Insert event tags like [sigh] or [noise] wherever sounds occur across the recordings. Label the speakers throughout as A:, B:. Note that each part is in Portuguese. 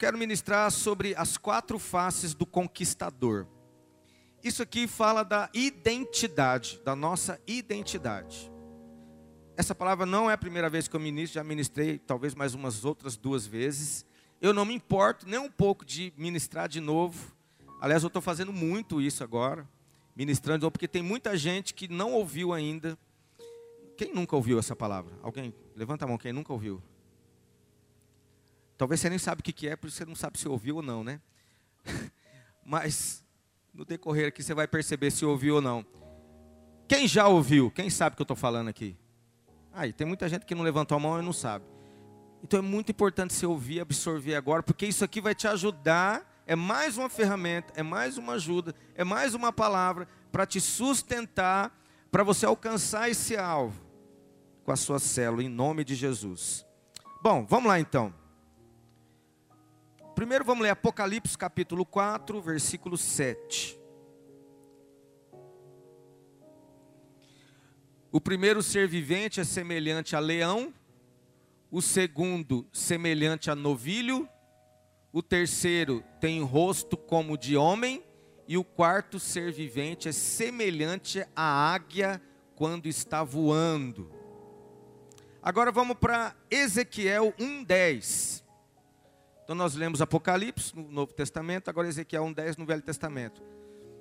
A: quero ministrar sobre as quatro faces do conquistador. Isso aqui fala da identidade, da nossa identidade. Essa palavra não é a primeira vez que eu ministro, já ministrei talvez mais umas outras duas vezes. Eu não me importo nem um pouco de ministrar de novo. Aliás, eu estou fazendo muito isso agora, ministrando de novo, porque tem muita gente que não ouviu ainda. Quem nunca ouviu essa palavra? Alguém? Levanta a mão, quem nunca ouviu? Talvez você nem sabe o que é, por isso você não sabe se ouviu ou não, né? [laughs] Mas no decorrer aqui você vai perceber se ouviu ou não. Quem já ouviu? Quem sabe o que eu estou falando aqui? Aí, tem muita gente que não levantou a mão e não sabe. Então é muito importante você ouvir, absorver agora, porque isso aqui vai te ajudar. É mais uma ferramenta, é mais uma ajuda, é mais uma palavra para te sustentar, para você alcançar esse alvo com a sua célula, em nome de Jesus. Bom, vamos lá então. Primeiro vamos ler Apocalipse capítulo 4, versículo 7. O primeiro ser vivente é semelhante a leão, o segundo semelhante a novilho, o terceiro tem rosto como de homem, e o quarto ser vivente é semelhante à águia quando está voando. Agora vamos para Ezequiel 1:10. Então nós lemos Apocalipse no Novo Testamento, agora Ezequiel 1:10 no Velho Testamento.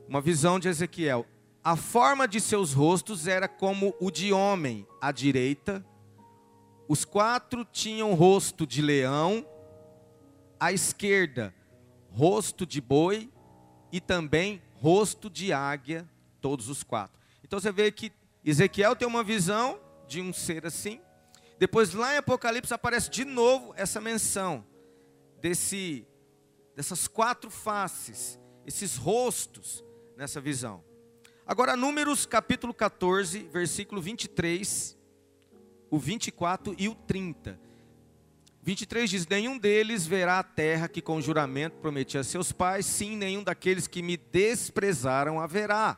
A: Uma visão de Ezequiel. A forma de seus rostos era como o de homem à direita. Os quatro tinham rosto de leão, à esquerda, rosto de boi e também rosto de águia, todos os quatro. Então você vê que Ezequiel tem uma visão de um ser assim. Depois lá em Apocalipse aparece de novo essa menção desse, dessas quatro faces, esses rostos nessa visão. Agora, Números capítulo 14, versículo 23, o 24 e o 30. 23 diz: Nenhum deles verá a terra que com juramento prometi a seus pais, sim, nenhum daqueles que me desprezaram haverá.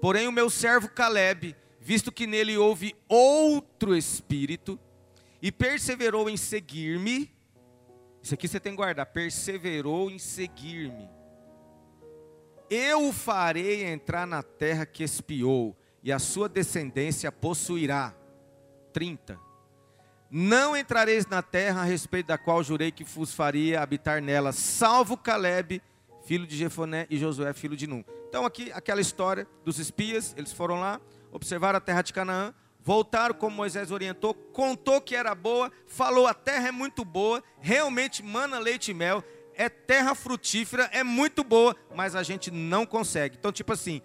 A: Porém, o meu servo Caleb, visto que nele houve outro espírito, e perseverou em seguir-me, isso aqui você tem que guardar. Perseverou em seguir-me. Eu o farei entrar na terra que espiou, e a sua descendência possuirá. 30. Não entrareis na terra a respeito da qual jurei que vos faria habitar nela, salvo Caleb, filho de Jefoné, e Josué, filho de Num. Então, aqui, aquela história dos espias, eles foram lá, observaram a terra de Canaã, voltaram como Moisés orientou, contou que era boa, falou a terra é muito boa, realmente mana leite e mel, é terra frutífera, é muito boa, mas a gente não consegue. Então, tipo assim,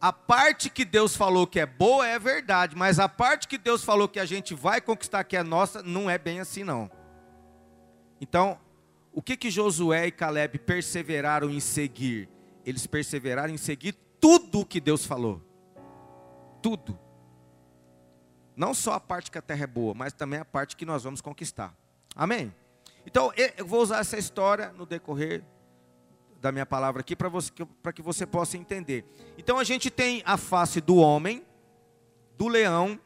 A: a parte que Deus falou que é boa é verdade, mas a parte que Deus falou que a gente vai conquistar que é nossa, não é bem assim não. Então, o que que Josué e Caleb perseveraram em seguir? Eles perseveraram em seguir tudo o que Deus falou. Tudo. Não só a parte que a terra é boa, mas também a parte que nós vamos conquistar. Amém? Então, eu vou usar essa história no decorrer da minha palavra aqui para que você possa entender. Então, a gente tem a face do homem, do leão,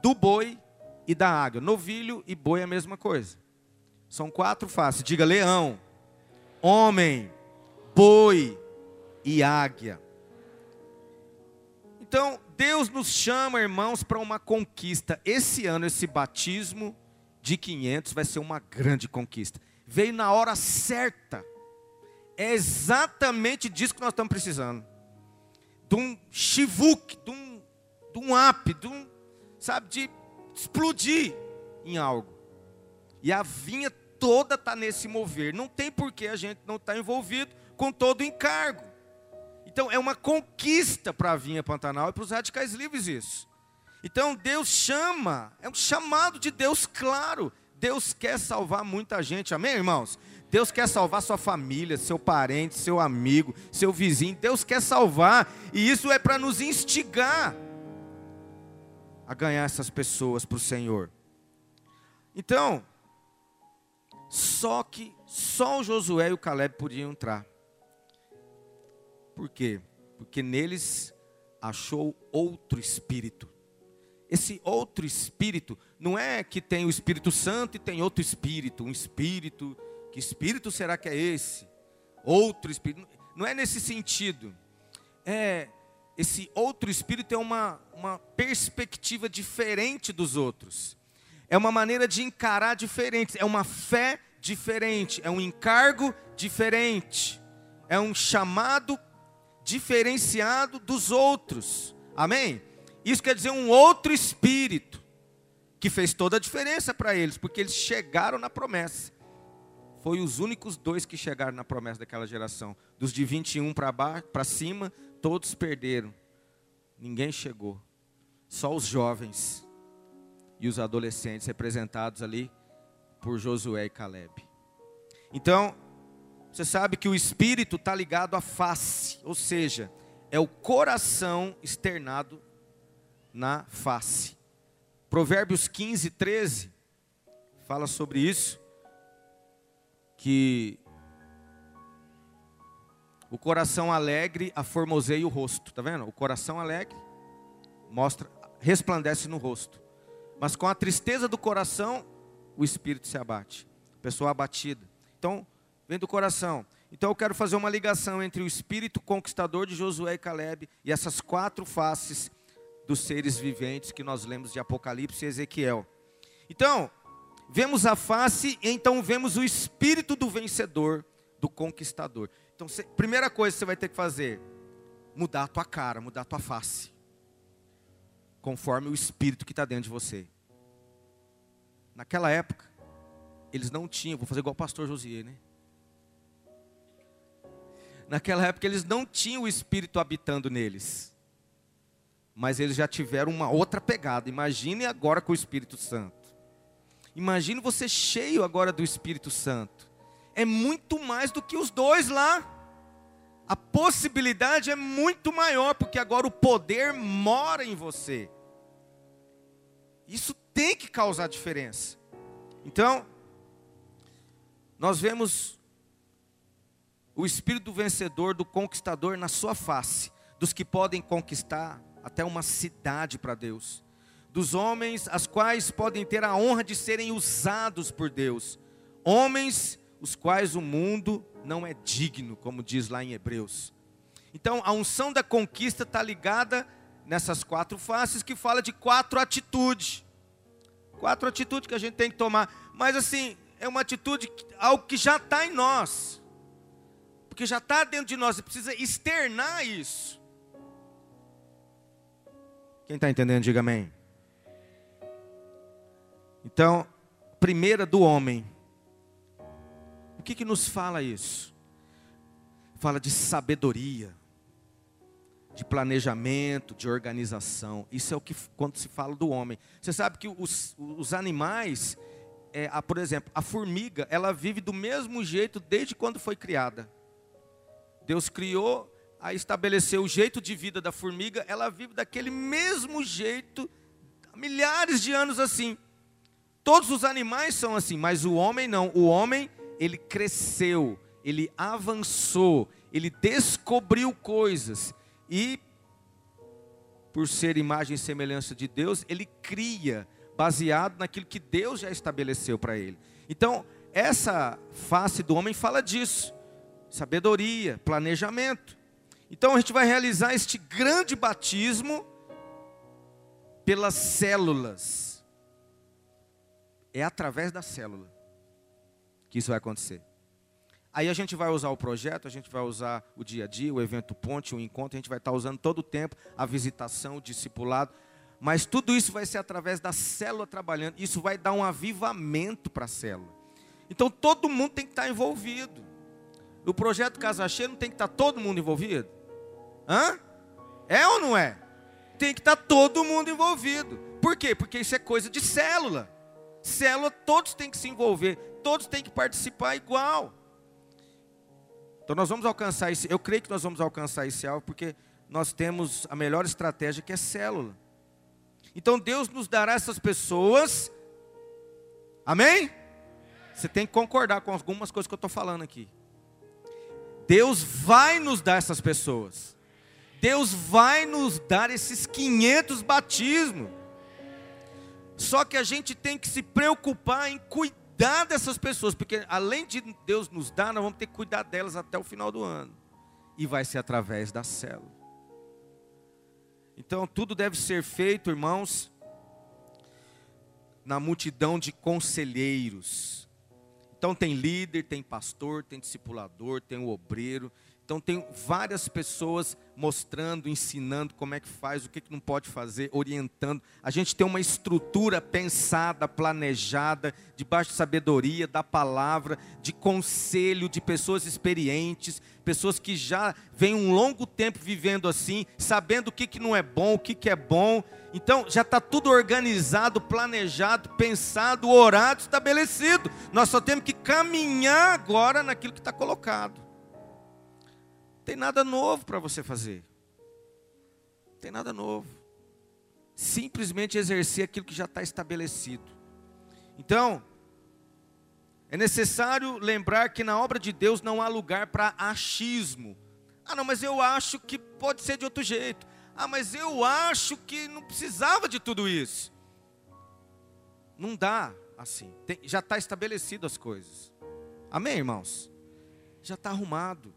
A: do boi e da águia. Novilho e boi é a mesma coisa. São quatro faces. Diga leão, homem, boi e águia. Então, Deus nos chama, irmãos, para uma conquista. Esse ano, esse batismo de 500 vai ser uma grande conquista. Veio na hora certa. É exatamente disso que nós estamos precisando. De um chivuk, de um, de um up, de um, sabe, de explodir em algo. E a vinha toda está nesse mover. Não tem por que a gente não estar tá envolvido com todo o encargo. Então é uma conquista para a Vinha Pantanal e para os radicais livres isso. Então Deus chama, é um chamado de Deus claro. Deus quer salvar muita gente, amém, irmãos? Deus quer salvar sua família, seu parente, seu amigo, seu vizinho. Deus quer salvar, e isso é para nos instigar a ganhar essas pessoas para o Senhor. Então, só que só o Josué e o Caleb podiam entrar. Por quê? Porque neles achou outro espírito. esse outro espírito, não é que tem o Espírito Santo e tem outro espírito, um espírito, que espírito será que é esse? Outro espírito, não é nesse sentido. É, esse outro espírito é uma, uma perspectiva diferente dos outros. É uma maneira de encarar diferente, é uma fé diferente, é um encargo diferente, é um chamado diferenciado dos outros. Amém? Isso quer dizer um outro espírito, que fez toda a diferença para eles, porque eles chegaram na promessa. Foi os únicos dois que chegaram na promessa daquela geração. Dos de 21 para cima, todos perderam. Ninguém chegou. Só os jovens e os adolescentes representados ali por Josué e Caleb. Então, você sabe que o espírito está ligado à face, ou seja, é o coração externado na face. Provérbios 15, 13 fala sobre isso, que o coração alegre aformoseia o rosto, tá vendo? O coração alegre mostra, resplandece no rosto. Mas com a tristeza do coração, o espírito se abate. Pessoa abatida. Então, vem do coração. Então eu quero fazer uma ligação entre o espírito conquistador de Josué e Caleb e essas quatro faces dos seres viventes que nós lemos de Apocalipse e Ezequiel. Então, vemos a face e então vemos o espírito do vencedor, do conquistador. Então, cê, primeira coisa que você vai ter que fazer, mudar a tua cara, mudar a tua face. Conforme o espírito que está dentro de você. Naquela época, eles não tinham, vou fazer igual o pastor Josias, né? Naquela época eles não tinham o espírito habitando neles mas eles já tiveram uma outra pegada. Imagine agora com o Espírito Santo. Imagine você cheio agora do Espírito Santo. É muito mais do que os dois lá. A possibilidade é muito maior, porque agora o poder mora em você. Isso tem que causar diferença. Então, nós vemos o espírito do vencedor, do conquistador na sua face, dos que podem conquistar, até uma cidade para Deus. Dos homens as quais podem ter a honra de serem usados por Deus. Homens os quais o mundo não é digno, como diz lá em Hebreus. Então, a unção da conquista está ligada nessas quatro faces que fala de quatro atitudes. Quatro atitudes que a gente tem que tomar. Mas assim, é uma atitude, algo que já está em nós. Porque já está dentro de nós, e precisa externar isso. Quem está entendendo, diga amém. Então, primeira do homem. O que, que nos fala isso? Fala de sabedoria, de planejamento, de organização. Isso é o que quando se fala do homem. Você sabe que os, os animais, é, a, por exemplo, a formiga, ela vive do mesmo jeito desde quando foi criada. Deus criou a estabelecer o jeito de vida da formiga, ela vive daquele mesmo jeito, milhares de anos assim. Todos os animais são assim, mas o homem não. O homem, ele cresceu, ele avançou, ele descobriu coisas e por ser imagem e semelhança de Deus, ele cria baseado naquilo que Deus já estabeleceu para ele. Então, essa face do homem fala disso: sabedoria, planejamento. Então a gente vai realizar este grande batismo pelas células. É através da célula que isso vai acontecer. Aí a gente vai usar o projeto, a gente vai usar o dia a dia, o evento ponte, o encontro, a gente vai estar usando todo o tempo, a visitação, o discipulado. Mas tudo isso vai ser através da célula trabalhando. Isso vai dar um avivamento para a célula. Então todo mundo tem que estar envolvido. No projeto Casa Cheia não tem que estar todo mundo envolvido? Hã? É ou não é? Tem que estar todo mundo envolvido. Por quê? Porque isso é coisa de célula. Célula, todos têm que se envolver, todos têm que participar igual. Então nós vamos alcançar esse, eu creio que nós vamos alcançar esse alvo, porque nós temos a melhor estratégia que é célula. Então Deus nos dará essas pessoas, amém? Você tem que concordar com algumas coisas que eu estou falando aqui. Deus vai nos dar essas pessoas. Deus vai nos dar esses 500 batismos. Só que a gente tem que se preocupar em cuidar dessas pessoas, porque além de Deus nos dar, nós vamos ter que cuidar delas até o final do ano. E vai ser através da célula. Então, tudo deve ser feito, irmãos, na multidão de conselheiros. Então, tem líder, tem pastor, tem discipulador, tem o obreiro, então tem várias pessoas mostrando, ensinando como é que faz, o que, que não pode fazer, orientando. A gente tem uma estrutura pensada, planejada, debaixo de sabedoria, da palavra, de conselho, de pessoas experientes, pessoas que já vêm um longo tempo vivendo assim, sabendo o que, que não é bom, o que, que é bom. Então já está tudo organizado, planejado, pensado, orado, estabelecido. Nós só temos que caminhar agora naquilo que está colocado tem nada novo para você fazer. Tem nada novo. Simplesmente exercer aquilo que já está estabelecido. Então, é necessário lembrar que na obra de Deus não há lugar para achismo. Ah, não, mas eu acho que pode ser de outro jeito. Ah, mas eu acho que não precisava de tudo isso. Não dá assim. Tem, já está estabelecido as coisas. Amém, irmãos? Já está arrumado.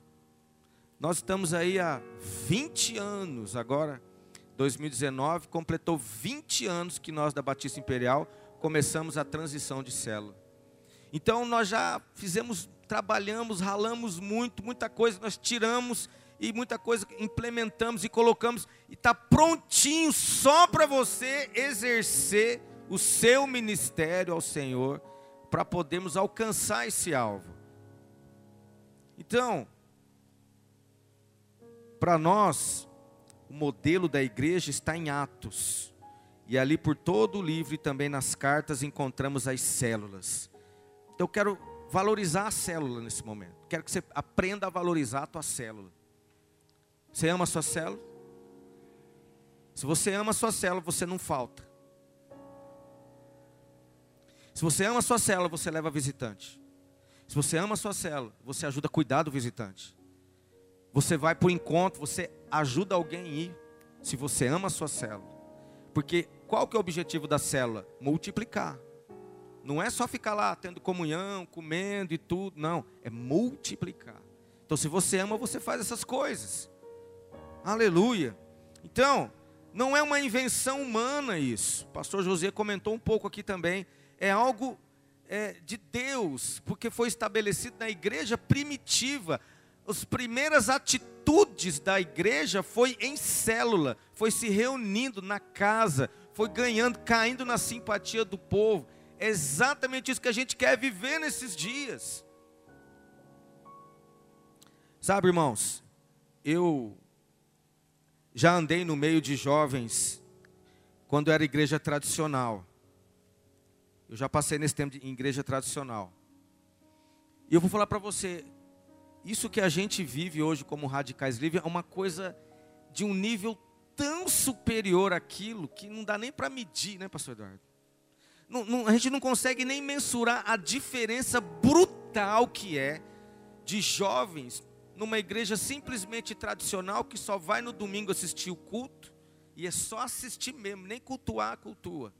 A: Nós estamos aí há 20 anos, agora 2019 completou 20 anos que nós da Batista Imperial começamos a transição de célula. Então nós já fizemos, trabalhamos, ralamos muito, muita coisa nós tiramos e muita coisa implementamos e colocamos e está prontinho só para você exercer o seu ministério ao Senhor para podermos alcançar esse alvo. Então, para nós, o modelo da igreja está em Atos. E ali por todo o livro e também nas cartas encontramos as células. Então eu quero valorizar a célula nesse momento. Quero que você aprenda a valorizar a tua célula. Você ama a sua célula? Se você ama a sua célula, você não falta. Se você ama a sua célula, você leva visitante. Se você ama a sua célula, você ajuda a cuidar do visitante. Você vai para o encontro, você ajuda alguém a ir, se você ama a sua célula. Porque qual que é o objetivo da célula? Multiplicar. Não é só ficar lá tendo comunhão, comendo e tudo, não, é multiplicar. Então se você ama, você faz essas coisas. Aleluia. Então, não é uma invenção humana isso. O pastor José comentou um pouco aqui também. É algo é, de Deus, porque foi estabelecido na igreja primitiva as primeiras atitudes da igreja foi em célula, foi se reunindo na casa, foi ganhando, caindo na simpatia do povo. É exatamente isso que a gente quer viver nesses dias. Sabe, irmãos, eu já andei no meio de jovens quando era igreja tradicional. Eu já passei nesse tempo de, em igreja tradicional. E eu vou falar para você, isso que a gente vive hoje como radicais livres é uma coisa de um nível tão superior àquilo que não dá nem para medir, né, pastor Eduardo? Não, não, a gente não consegue nem mensurar a diferença brutal que é de jovens numa igreja simplesmente tradicional que só vai no domingo assistir o culto e é só assistir mesmo, nem cultuar, cultua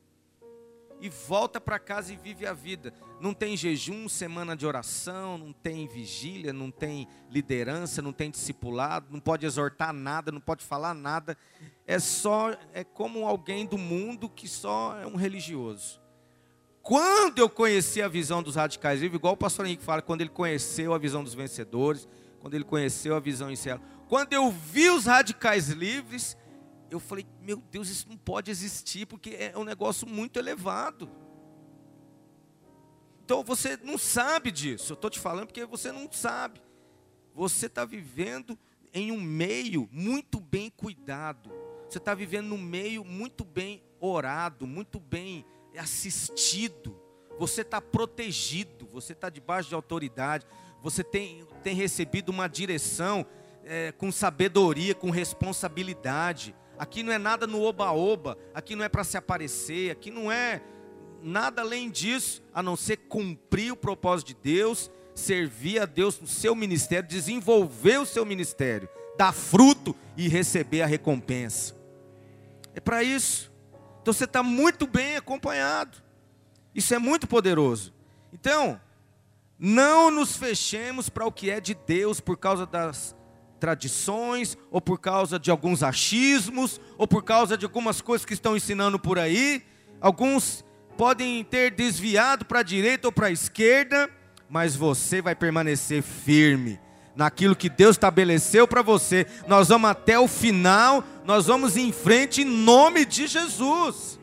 A: e volta para casa e vive a vida. Não tem jejum, semana de oração, não tem vigília, não tem liderança, não tem discipulado, não pode exortar nada, não pode falar nada. É só é como alguém do mundo que só é um religioso. Quando eu conheci a visão dos radicais livres, igual o pastor Henrique fala, quando ele conheceu a visão dos vencedores, quando ele conheceu a visão em céu, quando eu vi os radicais livres, eu falei, meu Deus, isso não pode existir, porque é um negócio muito elevado. Então você não sabe disso, eu estou te falando porque você não sabe. Você está vivendo em um meio muito bem cuidado, você está vivendo num meio muito bem orado, muito bem assistido, você está protegido, você está debaixo de autoridade, você tem, tem recebido uma direção é, com sabedoria, com responsabilidade. Aqui não é nada no oba-oba, aqui não é para se aparecer, aqui não é nada além disso, a não ser cumprir o propósito de Deus, servir a Deus no seu ministério, desenvolver o seu ministério, dar fruto e receber a recompensa. É para isso. Então você está muito bem acompanhado. Isso é muito poderoso. Então, não nos fechemos para o que é de Deus por causa das tradições, ou por causa de alguns achismos, ou por causa de algumas coisas que estão ensinando por aí. Alguns podem ter desviado para a direita ou para a esquerda, mas você vai permanecer firme naquilo que Deus estabeleceu para você. Nós vamos até o final, nós vamos em frente em nome de Jesus.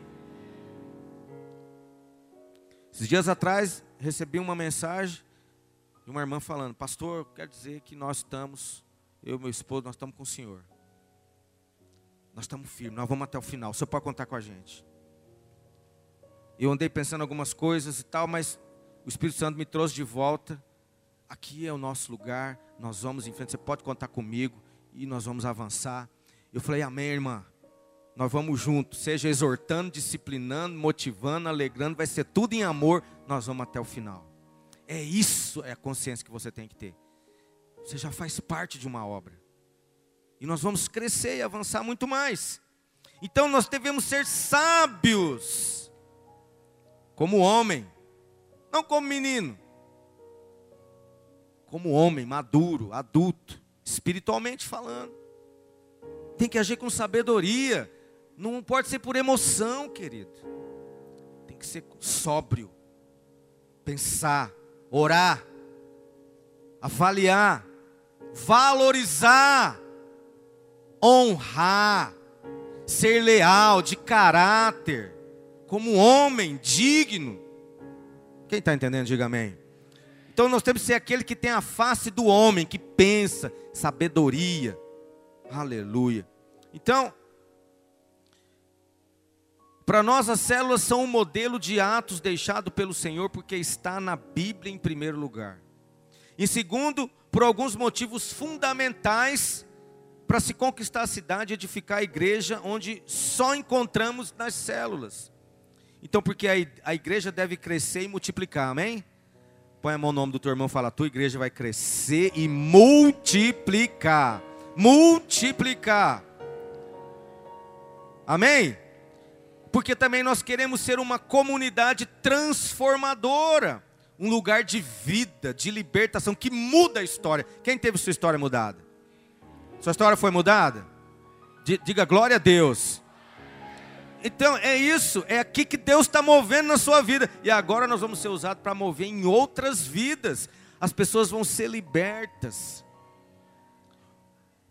A: Esses dias atrás recebi uma mensagem de uma irmã falando: Pastor, quer dizer que nós estamos, eu e meu esposo, nós estamos com o Senhor. Nós estamos firmes, nós vamos até o final. O Senhor pode contar com a gente. Eu andei pensando algumas coisas e tal, mas o Espírito Santo me trouxe de volta. Aqui é o nosso lugar, nós vamos em frente, você pode contar comigo e nós vamos avançar. Eu falei, amém, irmã. Nós vamos juntos, seja exortando, disciplinando, motivando, alegrando, vai ser tudo em amor, nós vamos até o final. É isso, é a consciência que você tem que ter. Você já faz parte de uma obra. E nós vamos crescer e avançar muito mais. Então nós devemos ser sábios, como homem, não como menino, como homem maduro, adulto, espiritualmente falando. Tem que agir com sabedoria, não pode ser por emoção, querido. Tem que ser sóbrio. Pensar, orar, avaliar, valorizar, honrar, ser leal, de caráter, como homem digno. Quem está entendendo, diga amém. Então nós temos que ser aquele que tem a face do homem, que pensa, sabedoria. Aleluia. Então, para nós, as células são um modelo de atos deixado pelo Senhor, porque está na Bíblia em primeiro lugar. Em segundo, por alguns motivos fundamentais para se conquistar a cidade edificar a igreja, onde só encontramos nas células. Então, porque a igreja deve crescer e multiplicar, amém? Põe a mão no nome do teu irmão e fala: tua igreja vai crescer e multiplicar. Multiplicar. Amém? porque também nós queremos ser uma comunidade transformadora, um lugar de vida, de libertação, que muda a história. Quem teve sua história mudada? Sua história foi mudada? Diga glória a Deus. Então é isso, é aqui que Deus está movendo na sua vida. E agora nós vamos ser usados para mover em outras vidas. As pessoas vão ser libertas.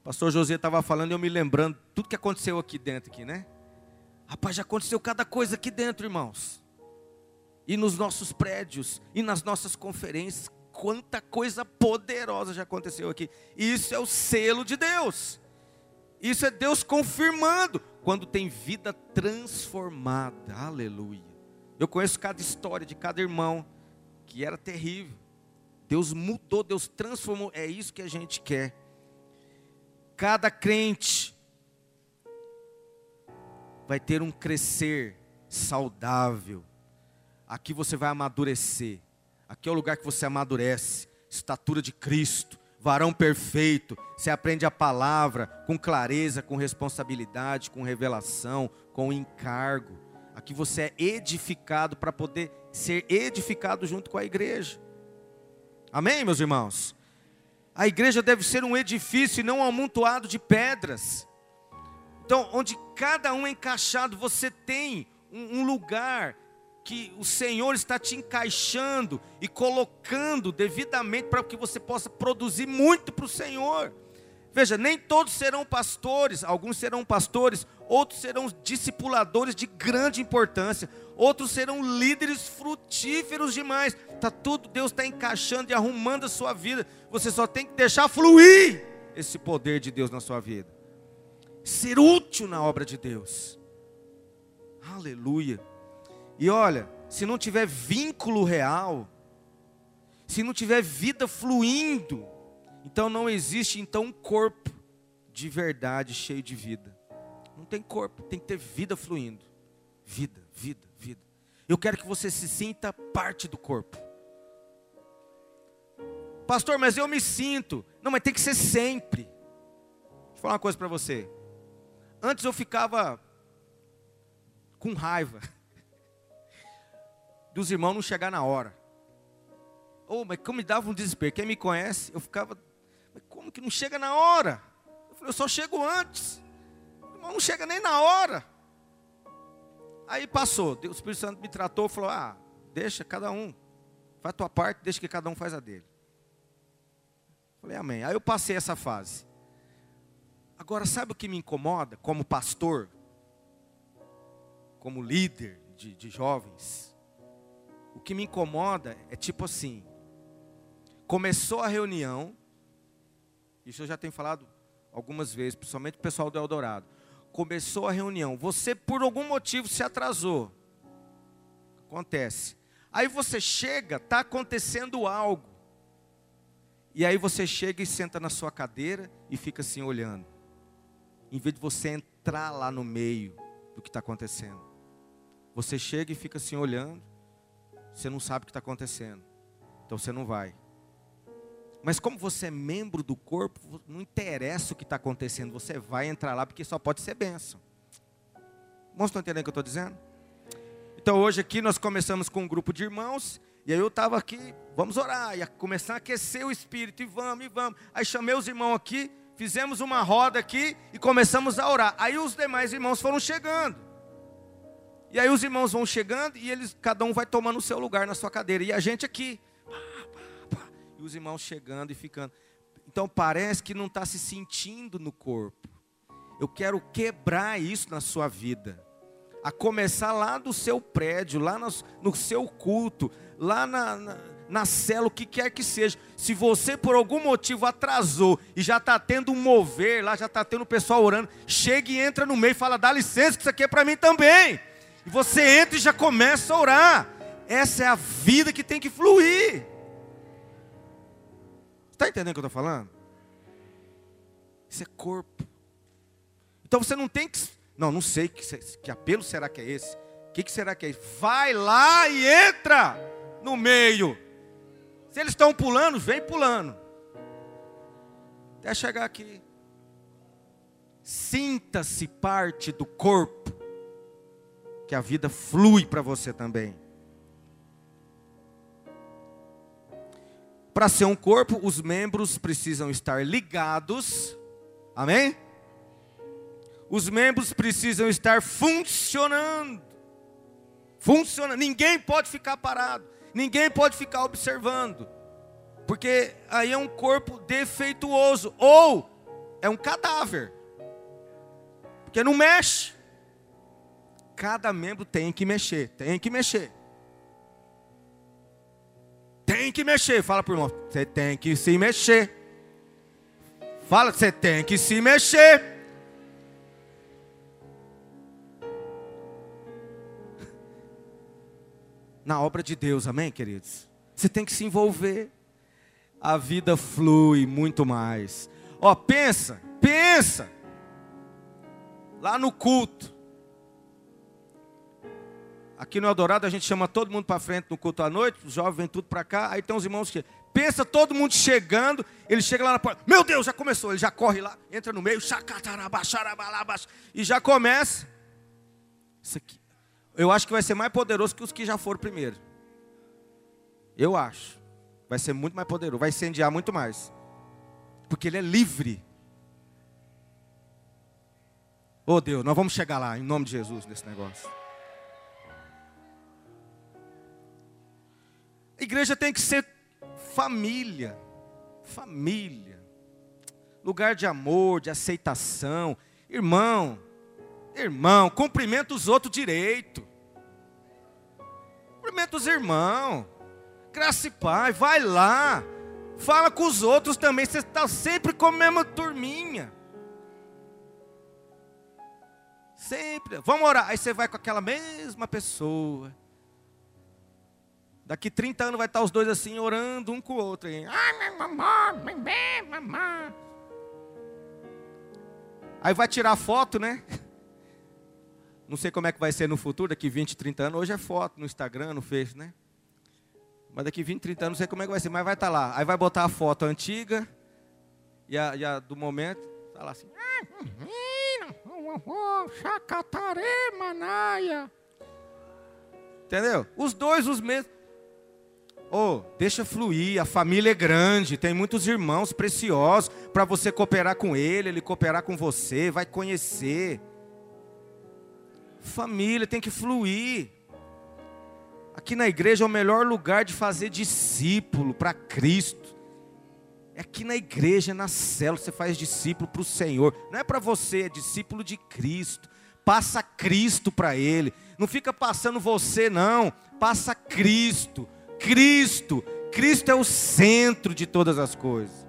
A: O pastor José estava falando e eu me lembrando tudo que aconteceu aqui dentro, aqui, né? Rapaz, já aconteceu cada coisa aqui dentro, irmãos. E nos nossos prédios, e nas nossas conferências, quanta coisa poderosa já aconteceu aqui. Isso é o selo de Deus. Isso é Deus confirmando quando tem vida transformada. Aleluia. Eu conheço cada história de cada irmão que era terrível. Deus mudou, Deus transformou. É isso que a gente quer. Cada crente vai ter um crescer saudável. Aqui você vai amadurecer. Aqui é o lugar que você amadurece. Estatura de Cristo, varão perfeito. Você aprende a palavra com clareza, com responsabilidade, com revelação, com encargo. Aqui você é edificado para poder ser edificado junto com a igreja. Amém, meus irmãos? A igreja deve ser um edifício e não um amontoado de pedras. Então, onde cada um é encaixado, você tem um, um lugar que o Senhor está te encaixando e colocando devidamente para que você possa produzir muito para o Senhor. Veja, nem todos serão pastores, alguns serão pastores, outros serão discipuladores de grande importância, outros serão líderes frutíferos demais. Tá tudo, Deus está encaixando e arrumando a sua vida. Você só tem que deixar fluir esse poder de Deus na sua vida ser útil na obra de Deus. Aleluia. E olha, se não tiver vínculo real, se não tiver vida fluindo, então não existe então um corpo de verdade cheio de vida. Não tem corpo, tem que ter vida fluindo. Vida, vida, vida. Eu quero que você se sinta parte do corpo. Pastor, mas eu me sinto. Não, mas tem que ser sempre. Deixa eu falar uma coisa para você. Antes eu ficava com raiva [laughs] dos irmãos não chegar na hora. Oh, mas como me dava um desespero. Quem me conhece, eu ficava, mas como que não chega na hora? Eu falei, eu só chego antes. O irmão não chega nem na hora. Aí passou, o Espírito Santo me tratou, falou: "Ah, deixa cada um. Faz a tua parte, deixa que cada um faz a dele". Falei: "Amém". Aí eu passei essa fase. Agora, sabe o que me incomoda como pastor? Como líder de, de jovens? O que me incomoda é tipo assim: começou a reunião, isso eu já tenho falado algumas vezes, principalmente o pessoal do Eldorado. Começou a reunião, você por algum motivo se atrasou. Acontece. Aí você chega, está acontecendo algo. E aí você chega e senta na sua cadeira e fica assim olhando em vez de você entrar lá no meio do que está acontecendo. Você chega e fica assim olhando, você não sabe o que está acontecendo, então você não vai. Mas como você é membro do corpo, não interessa o que está acontecendo, você vai entrar lá porque só pode ser bênção. Irmãos, estão entendendo o que eu estou dizendo? Então hoje aqui nós começamos com um grupo de irmãos, e aí eu estava aqui, vamos orar, e começar a aquecer o espírito, e vamos, e vamos. Aí chamei os irmãos aqui, fizemos uma roda aqui e começamos a orar. Aí os demais irmãos foram chegando. E aí os irmãos vão chegando e eles, cada um vai tomando o seu lugar na sua cadeira. E a gente aqui. E os irmãos chegando e ficando. Então parece que não está se sentindo no corpo. Eu quero quebrar isso na sua vida. A começar lá do seu prédio, lá no, no seu culto, lá na, na na cela, o que quer que seja. Se você por algum motivo atrasou e já está tendo um mover, lá já está tendo o pessoal orando, chega e entra no meio e fala: dá licença, que isso aqui é para mim também. E você entra e já começa a orar. Essa é a vida que tem que fluir. Está entendendo o que eu estou falando? Isso é corpo. Então você não tem que. Não, não sei que, que apelo será que é esse. O que, que será que é esse? Vai lá e entra no meio. Se eles estão pulando, vem pulando. Até chegar aqui. Sinta-se parte do corpo. Que a vida flui para você também. Para ser um corpo, os membros precisam estar ligados. Amém? Os membros precisam estar funcionando. Funcionando. Ninguém pode ficar parado. Ninguém pode ficar observando, porque aí é um corpo defeituoso, ou é um cadáver, porque não mexe. Cada membro tem que mexer, tem que mexer. Tem que mexer. Fala para o irmão, você tem que se mexer. Fala, você tem que se mexer. [laughs] na obra de Deus, amém, queridos? Você tem que se envolver. A vida flui muito mais. Ó, pensa, pensa. Lá no culto. Aqui no Eldorado a gente chama todo mundo para frente no culto à noite, os jovens vêm tudo para cá, aí tem os irmãos que pensa todo mundo chegando, ele chega lá na porta, meu Deus, já começou, ele já corre lá, entra no meio, e já começa. Isso aqui, eu acho que vai ser mais poderoso que os que já foram primeiro. Eu acho. Vai ser muito mais poderoso, vai incendiar muito mais. Porque ele é livre. Oh Deus, nós vamos chegar lá, em nome de Jesus, nesse negócio. A igreja tem que ser família. Família. Lugar de amor, de aceitação. Irmão, Irmão, cumprimenta os outros direito. Cumprimenta os irmãos. Graça e vai lá. Fala com os outros também. Você está sempre com a mesma turminha. Sempre. Vamos orar. Aí você vai com aquela mesma pessoa. Daqui 30 anos vai estar os dois assim, orando um com o outro. Aí vai tirar foto, né? [laughs] Não sei como é que vai ser no futuro, daqui 20, 30 anos. Hoje é foto no Instagram, no Face, né? Mas daqui 20, 30 anos não sei como é que vai ser, mas vai estar tá lá. Aí vai botar a foto antiga e a, e a do momento, está lá assim. chacatare, manaia. Entendeu? Os dois, os mesmos. Oh, deixa fluir, a família é grande, tem muitos irmãos preciosos para você cooperar com ele, ele cooperar com você, vai conhecer. Família tem que fluir. Aqui na igreja é o melhor lugar de fazer discípulo para Cristo. É aqui na igreja, na célula, você faz discípulo para o Senhor. Não é para você, é discípulo de Cristo. Passa Cristo para Ele. Não fica passando você, não. Passa Cristo. Cristo. Cristo é o centro de todas as coisas.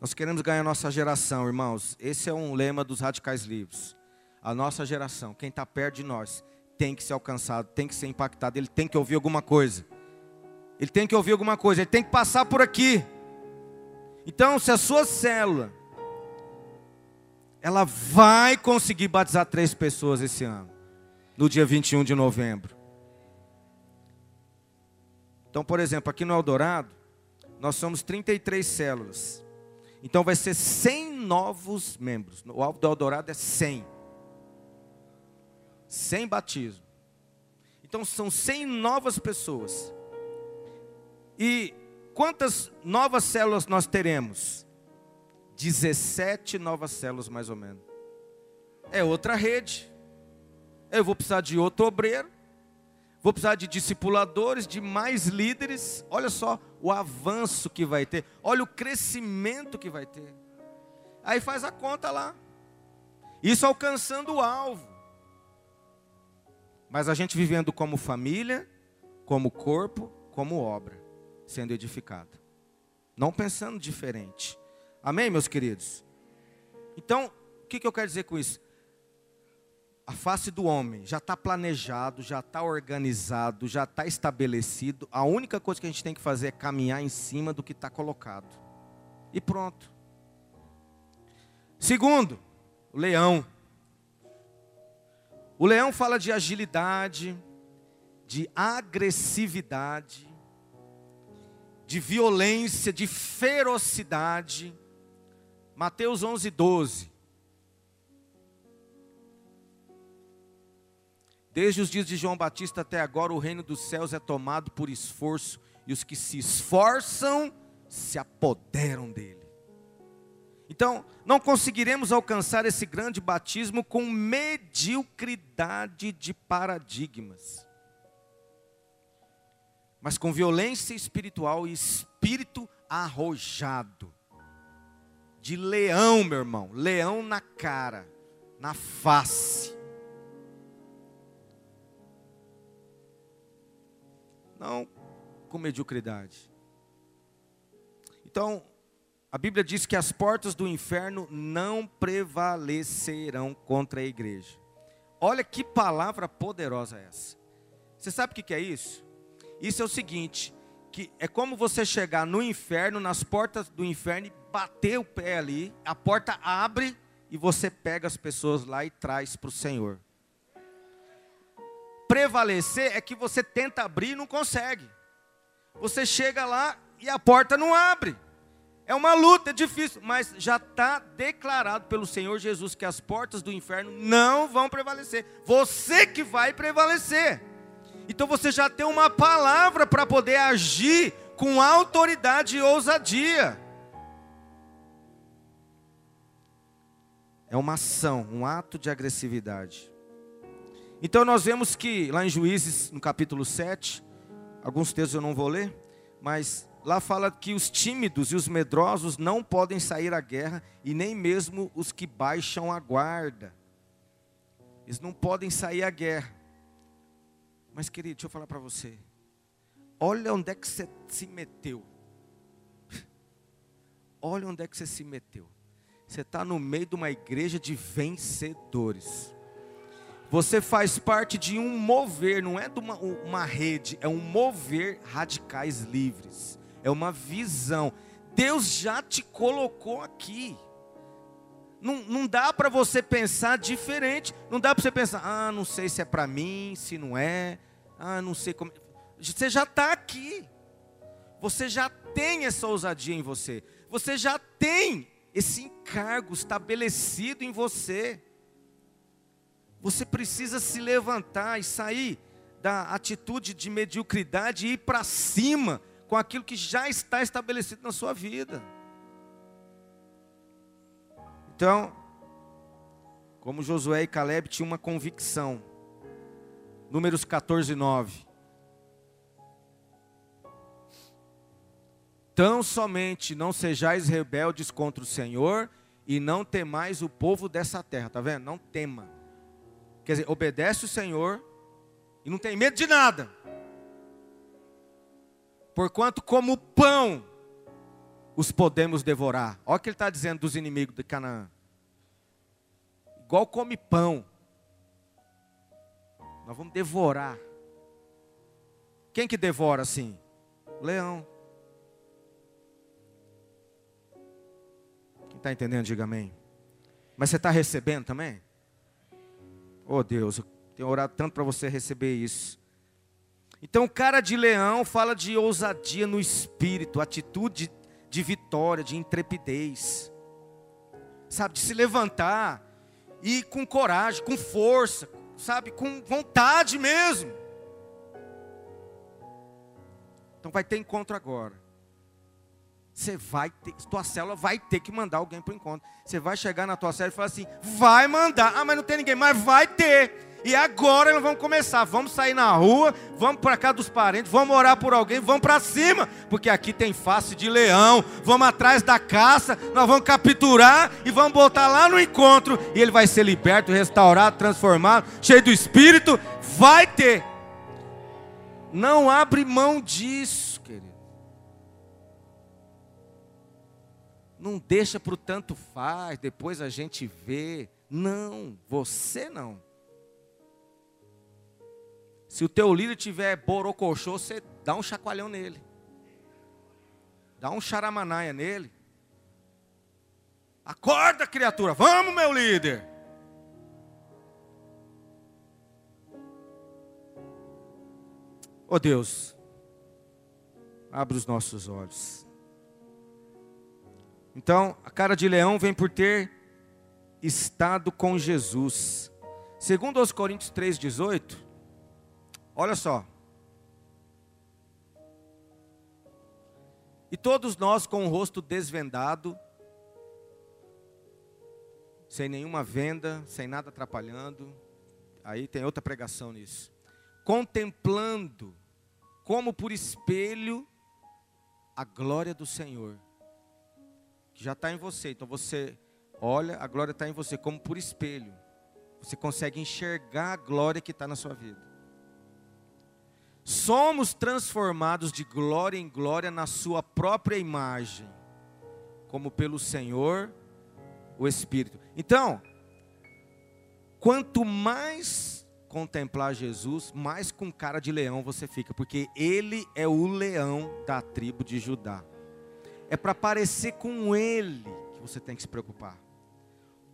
A: Nós queremos ganhar nossa geração, irmãos. Esse é um lema dos radicais livres. A nossa geração, quem está perto de nós, tem que ser alcançado, tem que ser impactado, ele tem que ouvir alguma coisa. Ele tem que ouvir alguma coisa, ele tem que passar por aqui. Então, se a sua célula, ela vai conseguir batizar três pessoas esse ano, no dia 21 de novembro. Então, por exemplo, aqui no Eldorado, nós somos 33 células. Então vai ser 100 novos membros. O alvo do Eldorado é 100. 100 batismo. Então são 100 novas pessoas. E quantas novas células nós teremos? 17 novas células mais ou menos. É outra rede. Eu vou precisar de outro obreiro. Vou precisar de discipuladores, de mais líderes. Olha só o avanço que vai ter. Olha o crescimento que vai ter. Aí faz a conta lá. Isso alcançando o alvo. Mas a gente vivendo como família, como corpo, como obra, sendo edificado. Não pensando diferente. Amém, meus queridos? Então, o que, eu quero dizer com isso? A face do homem já está planejado, já está organizado, já está estabelecido. A única coisa que a gente tem que fazer é caminhar em cima do que está colocado. E pronto. Segundo, o leão. O leão fala de agilidade, de agressividade, de violência, de ferocidade. Mateus 11, 12. Desde os dias de João Batista até agora, o reino dos céus é tomado por esforço, e os que se esforçam se apoderam dele. Então, não conseguiremos alcançar esse grande batismo com mediocridade de paradigmas, mas com violência espiritual e espírito arrojado. De leão, meu irmão, leão na cara, na face. Não com mediocridade. Então, a Bíblia diz que as portas do inferno não prevalecerão contra a igreja. Olha que palavra poderosa essa. Você sabe o que é isso? Isso é o seguinte: que é como você chegar no inferno, nas portas do inferno, e bater o pé ali, a porta abre e você pega as pessoas lá e traz para o Senhor. Prevalecer é que você tenta abrir e não consegue. Você chega lá e a porta não abre. É uma luta, é difícil, mas já está declarado pelo Senhor Jesus que as portas do inferno não vão prevalecer. Você que vai prevalecer. Então você já tem uma palavra para poder agir com autoridade e ousadia. É uma ação, um ato de agressividade. Então nós vemos que lá em Juízes, no capítulo 7, alguns textos eu não vou ler, mas lá fala que os tímidos e os medrosos não podem sair à guerra, e nem mesmo os que baixam a guarda. Eles não podem sair à guerra. Mas, querido, deixa eu falar para você. Olha onde é que você se meteu. Olha onde é que você se meteu. Você está no meio de uma igreja de vencedores. Você faz parte de um mover, não é de uma, uma rede, é um mover radicais livres é uma visão. Deus já te colocou aqui. Não, não dá para você pensar diferente. Não dá para você pensar, ah, não sei se é para mim, se não é. Ah, não sei como. Você já está aqui. Você já tem essa ousadia em você. Você já tem esse encargo estabelecido em você. Você precisa se levantar e sair da atitude de mediocridade e ir para cima com aquilo que já está estabelecido na sua vida. Então, como Josué e Caleb tinham uma convicção. Números 14, 9. Tão somente não sejais rebeldes contra o Senhor e não temais o povo dessa terra. Tá vendo? Não tema. Quer dizer, obedece o Senhor e não tem medo de nada. Porquanto, como pão, os podemos devorar. Olha o que ele está dizendo dos inimigos de Canaã. Igual come pão. Nós vamos devorar. Quem que devora assim? Leão. Quem está entendendo, diga amém. Mas você está recebendo também? Oh Deus, eu tenho orado tanto para você receber isso. Então, cara de leão fala de ousadia no espírito, atitude de vitória, de intrepidez, sabe, de se levantar e com coragem, com força, sabe, com vontade mesmo. Então, vai ter encontro agora. Você vai ter, tua célula vai ter que mandar alguém para o encontro. Você vai chegar na tua célula e falar assim: vai mandar. Ah, mas não tem ninguém, mas vai ter. E agora nós vamos começar. Vamos sair na rua, vamos para cá dos parentes, vamos orar por alguém, vamos para cima, porque aqui tem face de leão. Vamos atrás da caça, nós vamos capturar e vamos botar lá no encontro. E ele vai ser liberto, restaurado, transformado, cheio do espírito. Vai ter. Não abre mão disso, Não deixa para o tanto faz, depois a gente vê. Não, você não. Se o teu líder tiver borocochô, você dá um chacoalhão nele. Dá um charamanaia nele. Acorda, criatura. Vamos, meu líder. Oh Deus, abre os nossos olhos. Então, a cara de leão vem por ter estado com Jesus. Segundo os Coríntios 3:18, Olha só. E todos nós com o rosto desvendado, sem nenhuma venda, sem nada atrapalhando. Aí tem outra pregação nisso. Contemplando, como por espelho, a glória do Senhor, já está em você. Então você olha, a glória está em você, como por espelho. Você consegue enxergar a glória que está na sua vida somos transformados de glória em glória na Sua própria imagem, como pelo Senhor, o Espírito. Então, quanto mais contemplar Jesus, mais com cara de leão você fica, porque Ele é o leão da tribo de Judá. É para parecer com Ele que você tem que se preocupar.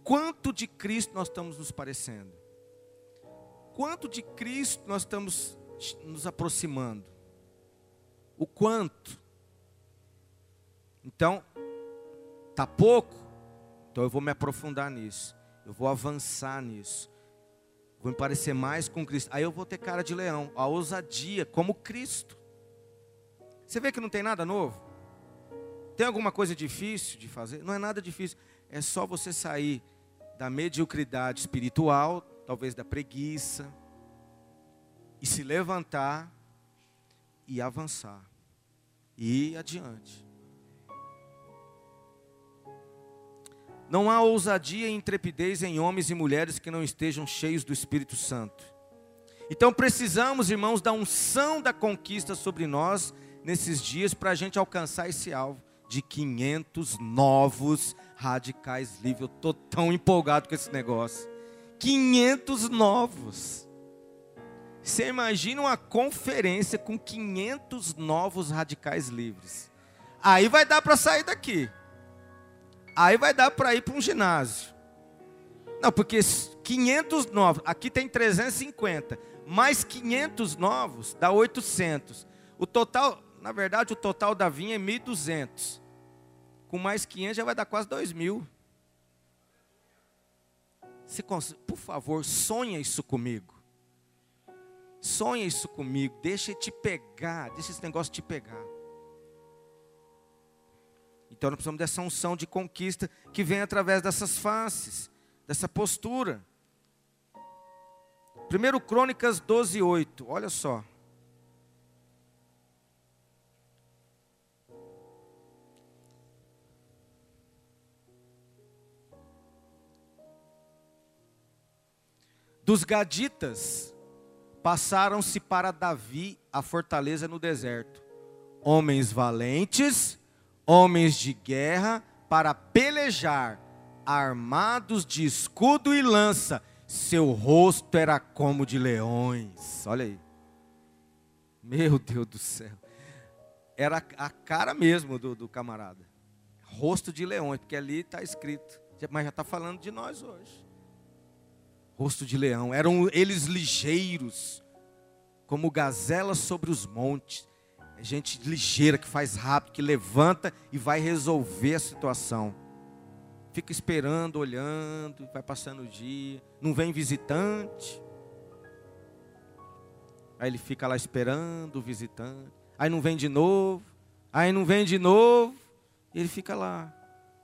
A: Quanto de Cristo nós estamos nos parecendo? Quanto de Cristo nós estamos nos aproximando. O quanto? Então, tá pouco? Então eu vou me aprofundar nisso. Eu vou avançar nisso. Vou me parecer mais com Cristo. Aí eu vou ter cara de leão, a ousadia como Cristo. Você vê que não tem nada novo? Tem alguma coisa difícil de fazer? Não é nada difícil. É só você sair da mediocridade espiritual, talvez da preguiça, e se levantar e avançar e ir adiante. Não há ousadia e intrepidez em homens e mulheres que não estejam cheios do Espírito Santo. Então precisamos, irmãos, da unção da conquista sobre nós nesses dias para a gente alcançar esse alvo de 500 novos radicais livres. Eu estou tão empolgado com esse negócio. 500 novos. Você imagina uma conferência com 500 novos radicais livres. Aí vai dar para sair daqui. Aí vai dar para ir para um ginásio. Não, porque 500 novos, aqui tem 350, mais 500 novos dá 800. O total, na verdade, o total da vinha é 1.200. Com mais 500 já vai dar quase 2 mil. Você, por favor, sonha isso comigo. Sonha isso comigo. Deixa te pegar. Deixa esse negócio te pegar. Então nós precisamos dessa unção de conquista que vem através dessas faces, dessa postura. 1 Crônicas 12, 8. Olha só. Dos gaditas passaram-se para Davi a fortaleza no deserto. Homens valentes, homens de guerra, para pelejar, armados de escudo e lança. Seu rosto era como de leões. Olha aí. Meu Deus do céu. Era a cara mesmo do, do camarada. Rosto de leões, porque ali está escrito. Mas já está falando de nós hoje rosto de leão. Eram eles ligeiros, como gazelas sobre os montes. É gente ligeira que faz rápido, que levanta e vai resolver a situação. Fica esperando, olhando, vai passando o dia. Não vem visitante. Aí ele fica lá esperando o visitante. Aí não vem de novo. Aí não vem de novo. Ele fica lá.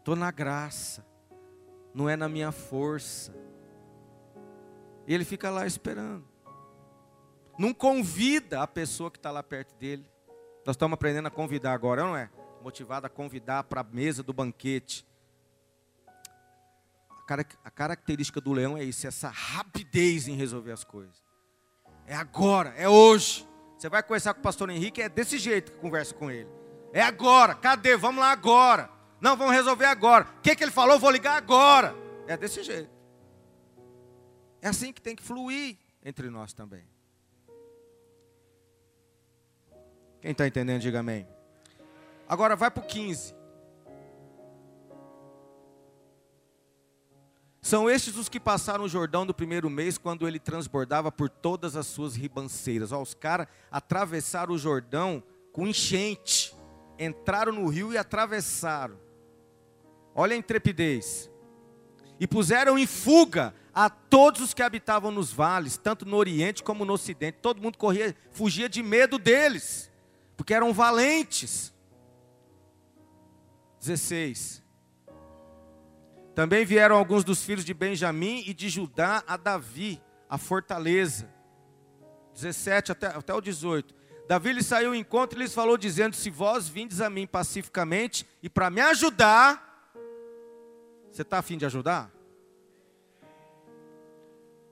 A: Estou na graça. Não é na minha força e ele fica lá esperando. Não convida a pessoa que está lá perto dele. Nós estamos aprendendo a convidar agora, não é? Motivado a convidar para a mesa do banquete. A característica do leão é isso, essa rapidez em resolver as coisas. É agora, é hoje. Você vai conversar com o pastor Henrique, é desse jeito que conversa com ele. É agora, cadê? Vamos lá agora. Não, vamos resolver agora. O que, que ele falou? Vou ligar agora. É desse jeito. É assim que tem que fluir entre nós também. Quem está entendendo, diga amém. Agora vai para o 15. São estes os que passaram o Jordão do primeiro mês, quando ele transbordava por todas as suas ribanceiras. Ó, os caras atravessaram o Jordão com enchente. Entraram no rio e atravessaram. Olha a intrepidez. E puseram em fuga a todos os que habitavam nos vales, tanto no Oriente como no Ocidente. Todo mundo corria, fugia de medo deles, porque eram valentes. 16. Também vieram alguns dos filhos de Benjamim e de Judá a Davi, a fortaleza. 17 até, até o 18. Davi lhe saiu ao encontro e lhes falou, dizendo: Se vós vindes a mim pacificamente e para me ajudar, você está afim de ajudar?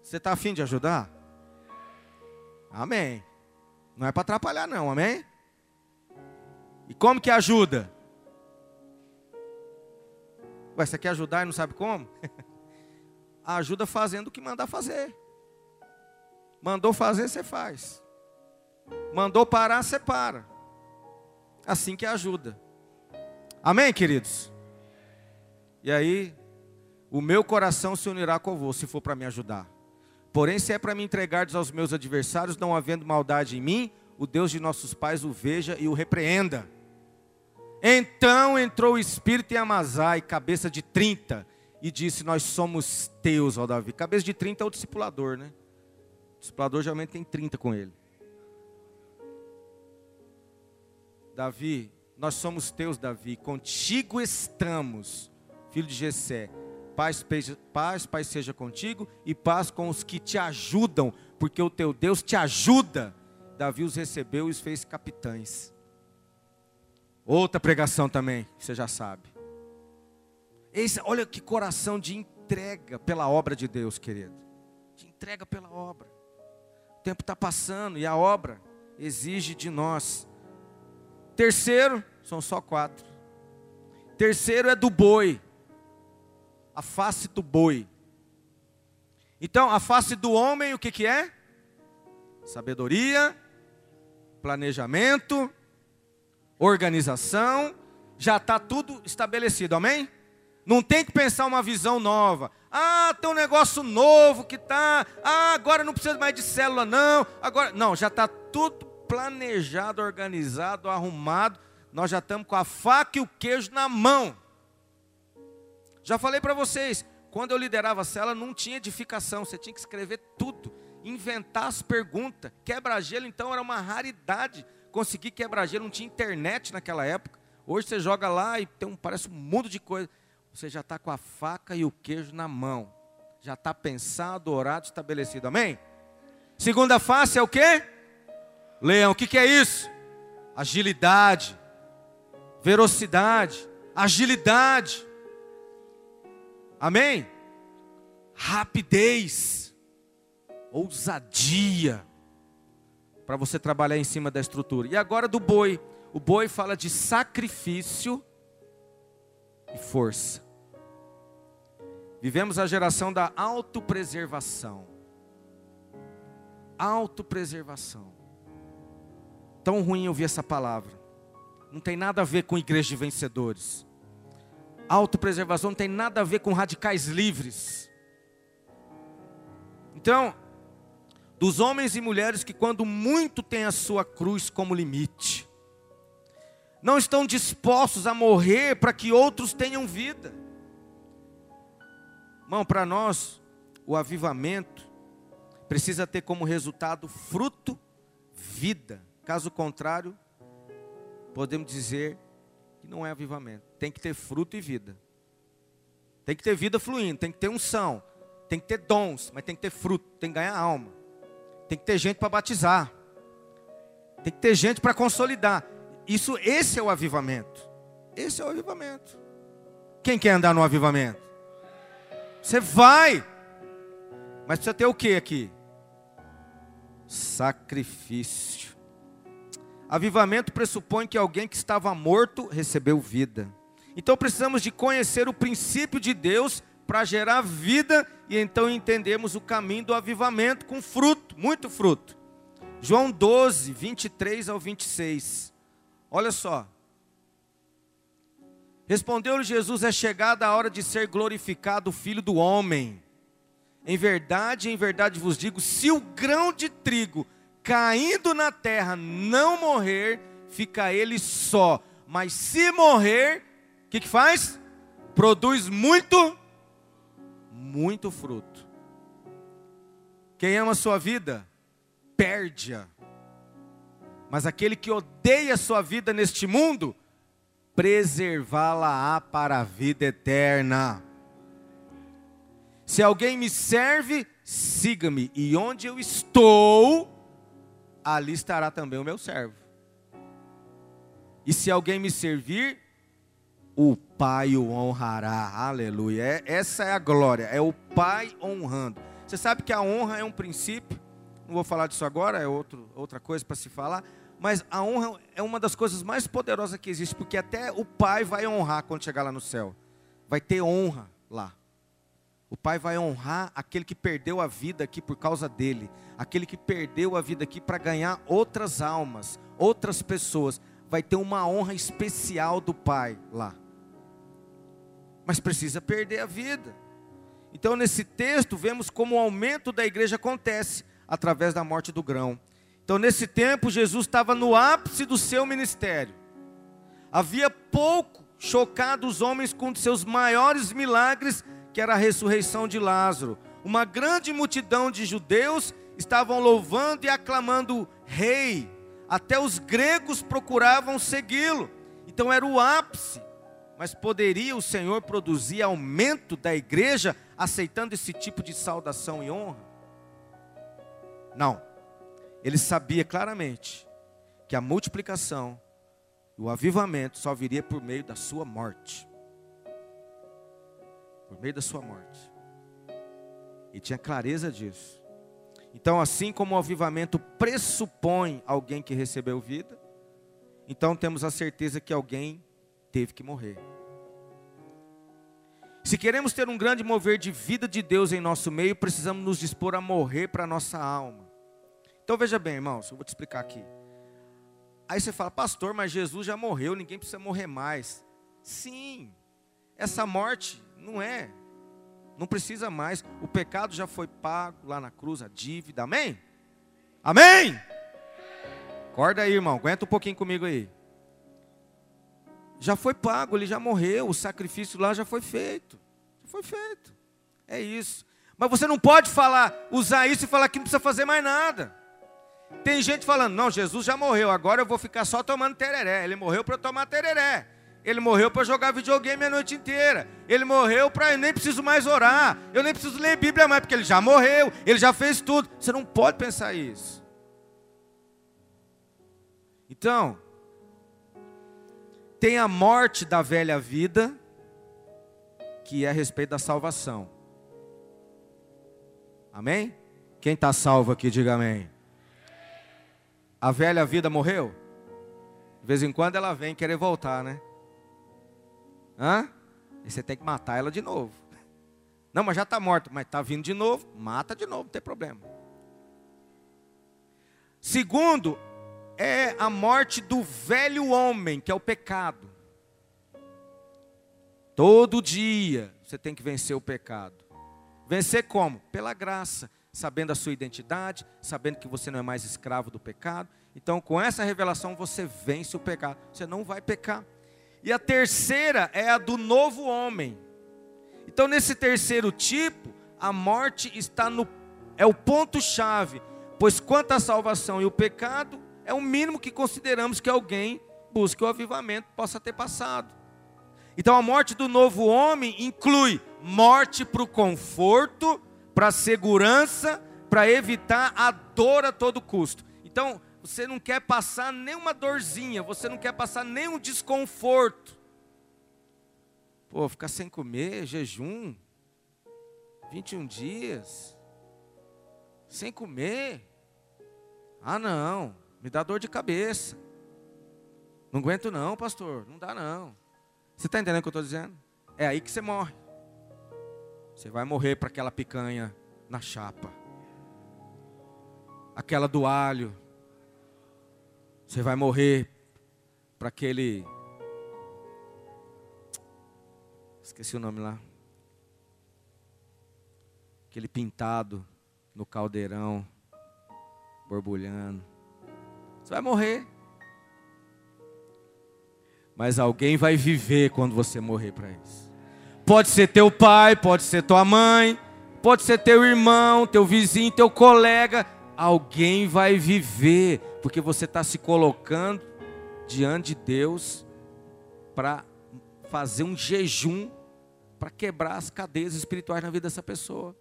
A: Você está afim de ajudar? Amém. Não é para atrapalhar, não, amém? E como que ajuda? Ué, você quer ajudar e não sabe como? [laughs] ajuda fazendo o que mandar fazer. Mandou fazer, você faz. Mandou parar, você para. Assim que ajuda. Amém, queridos? E aí, o meu coração se unirá com você se for para me ajudar. Porém, se é para me entregar aos meus adversários, não havendo maldade em mim, o Deus de nossos pais o veja e o repreenda. Então entrou o espírito em Amazai, cabeça de 30, e disse: Nós somos teus, ó Davi. Cabeça de 30 é o discipulador, né? O discipulador geralmente tem 30 com ele. Davi, nós somos teus, Davi, contigo estamos, filho de Jessé Paz, paz, paz seja contigo e paz com os que te ajudam, porque o teu Deus te ajuda. Davi os recebeu e os fez capitães. Outra pregação também, você já sabe. Esse, olha que coração de entrega pela obra de Deus, querido. De entrega pela obra. O tempo está passando e a obra exige de nós. Terceiro, são só quatro. Terceiro é do boi a face do boi. Então, a face do homem, o que, que é? Sabedoria, planejamento, organização, já está tudo estabelecido, amém? Não tem que pensar uma visão nova. Ah, tem um negócio novo que está. Ah, agora não precisa mais de célula, não. Agora, não, já está tudo planejado, organizado, arrumado. Nós já estamos com a faca e o queijo na mão. Já falei para vocês, quando eu liderava a cela não tinha edificação, você tinha que escrever tudo, inventar as perguntas. Quebra-gelo então era uma raridade. Conseguir quebra-gelo, não tinha internet naquela época. Hoje você joga lá e tem um, parece um mundo de coisa. Você já está com a faca e o queijo na mão. Já está pensado, orado, estabelecido. Amém? Segunda face é o quê? Leão. O que, que é isso? Agilidade, velocidade, agilidade. Amém? Rapidez, ousadia, para você trabalhar em cima da estrutura. E agora do boi. O boi fala de sacrifício e força. Vivemos a geração da autopreservação. Autopreservação. Tão ruim ouvir essa palavra. Não tem nada a ver com igreja de vencedores. Autopreservação não tem nada a ver com radicais livres. Então, dos homens e mulheres que, quando muito têm a sua cruz como limite, não estão dispostos a morrer para que outros tenham vida. Irmão, para nós, o avivamento precisa ter como resultado fruto, vida. Caso contrário, podemos dizer que não é avivamento. Tem que ter fruto e vida. Tem que ter vida fluindo, tem que ter unção, tem que ter dons, mas tem que ter fruto, tem que ganhar alma. Tem que ter gente para batizar. Tem que ter gente para consolidar. Isso, esse é o avivamento. Esse é o avivamento. Quem quer andar no avivamento? Você vai. Mas precisa ter o que aqui? Sacrifício. Avivamento pressupõe que alguém que estava morto recebeu vida. Então precisamos de conhecer o princípio de Deus para gerar vida e então entendemos o caminho do avivamento com fruto, muito fruto. João 12, 23 ao 26. Olha só. Respondeu-lhe Jesus: É chegada a hora de ser glorificado o Filho do Homem. Em verdade, em verdade vos digo: se o grão de trigo caindo na terra não morrer, fica ele só. Mas se morrer, o que, que faz? Produz muito, muito fruto. Quem ama a sua vida, perde-a. Mas aquele que odeia a sua vida neste mundo, preservá-la-á para a vida eterna. Se alguém me serve, siga-me, e onde eu estou, ali estará também o meu servo. E se alguém me servir, o Pai o honrará. Aleluia. É, essa é a glória, é o Pai honrando. Você sabe que a honra é um princípio, não vou falar disso agora, é outro, outra coisa para se falar, mas a honra é uma das coisas mais poderosas que existe, porque até o Pai vai honrar quando chegar lá no céu. Vai ter honra lá. O Pai vai honrar aquele que perdeu a vida aqui por causa dele, aquele que perdeu a vida aqui para ganhar outras almas, outras pessoas. Vai ter uma honra especial do Pai lá. Mas precisa perder a vida. Então, nesse texto, vemos como o aumento da igreja acontece através da morte do grão. Então, nesse tempo, Jesus estava no ápice do seu ministério. Havia pouco chocado os homens com seus maiores milagres que era a ressurreição de Lázaro. Uma grande multidão de judeus estavam louvando e aclamando rei. Até os gregos procuravam segui-lo. Então era o ápice. Mas poderia o Senhor produzir aumento da igreja aceitando esse tipo de saudação e honra? Não. Ele sabia claramente que a multiplicação, o avivamento só viria por meio da sua morte por meio da sua morte. E tinha clareza disso. Então, assim como o avivamento pressupõe alguém que recebeu vida, então temos a certeza que alguém teve que morrer. Se queremos ter um grande mover de vida de Deus em nosso meio, precisamos nos dispor a morrer para a nossa alma. Então veja bem, irmãos, eu vou te explicar aqui. Aí você fala, pastor, mas Jesus já morreu, ninguém precisa morrer mais. Sim, essa morte não é. Não precisa mais. O pecado já foi pago lá na cruz, a dívida. Amém? Amém? Acorda aí, irmão. Aguenta um pouquinho comigo aí. Já foi pago, ele já morreu. O sacrifício lá já foi feito. Foi feito. É isso. Mas você não pode falar, usar isso e falar que não precisa fazer mais nada. Tem gente falando, não, Jesus já morreu, agora eu vou ficar só tomando tereré. Ele morreu para tomar tereré. Ele morreu para jogar videogame a noite inteira. Ele morreu para eu nem preciso mais orar. Eu nem preciso ler Bíblia mais, porque ele já morreu, ele já fez tudo. Você não pode pensar isso. Então, tem a morte da velha vida, que é a respeito da salvação. Amém? Quem está salvo aqui, diga amém. A velha vida morreu? De vez em quando ela vem querer voltar, né? Hã? E você tem que matar ela de novo. Não, mas já está morta, mas está vindo de novo, mata de novo, não tem problema. Segundo, é a morte do velho homem, que é o pecado. Todo dia você tem que vencer o pecado. Vencer como? Pela graça, sabendo a sua identidade, sabendo que você não é mais escravo do pecado. Então, com essa revelação, você vence o pecado. Você não vai pecar. E a terceira é a do novo homem. Então, nesse terceiro tipo, a morte está no é o ponto chave, pois quanto à salvação e o pecado, é o mínimo que consideramos que alguém busque o avivamento possa ter passado. Então a morte do novo homem inclui morte para o conforto, para a segurança, para evitar a dor a todo custo. Então, você não quer passar nenhuma dorzinha, você não quer passar nenhum desconforto. Pô, ficar sem comer, jejum, 21 dias, sem comer. Ah, não. Me dá dor de cabeça. Não aguento não, pastor. Não dá não. Você está entendendo o que eu estou dizendo? É aí que você morre. Você vai morrer para aquela picanha na chapa. Aquela do alho. Você vai morrer para aquele. Esqueci o nome lá. Aquele pintado no caldeirão, borbulhando. Você vai morrer. Mas alguém vai viver quando você morrer para isso. Pode ser teu pai, pode ser tua mãe, pode ser teu irmão, teu vizinho, teu colega. Alguém vai viver, porque você está se colocando diante de Deus para fazer um jejum para quebrar as cadeias espirituais na vida dessa pessoa.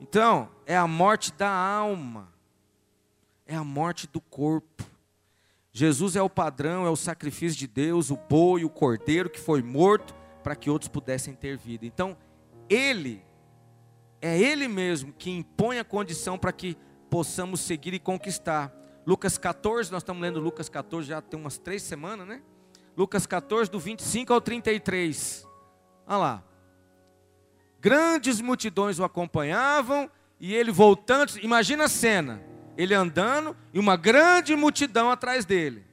A: Então, é a morte da alma é a morte do corpo. Jesus é o padrão, é o sacrifício de Deus, o boi, o cordeiro que foi morto para que outros pudessem ter vida. Então, ele é ele mesmo que impõe a condição para que possamos seguir e conquistar. Lucas 14, nós estamos lendo Lucas 14 já tem umas três semanas, né? Lucas 14, do 25 ao 33. Olha lá. Grandes multidões o acompanhavam e ele voltando, imagina a cena ele andando e uma grande multidão atrás dele.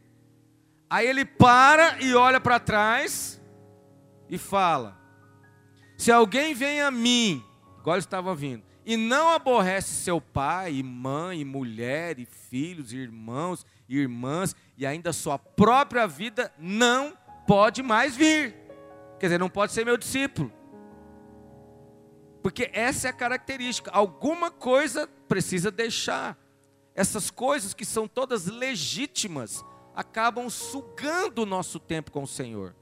A: Aí ele para e olha para trás e fala: Se alguém vem a mim, igual estava vindo, e não aborrece seu pai, e mãe, e mulher, e filhos, e irmãos, e irmãs, e ainda sua própria vida, não pode mais vir. Quer dizer, não pode ser meu discípulo. Porque essa é a característica. Alguma coisa precisa deixar essas coisas que são todas legítimas acabam sugando o nosso tempo com o Senhor.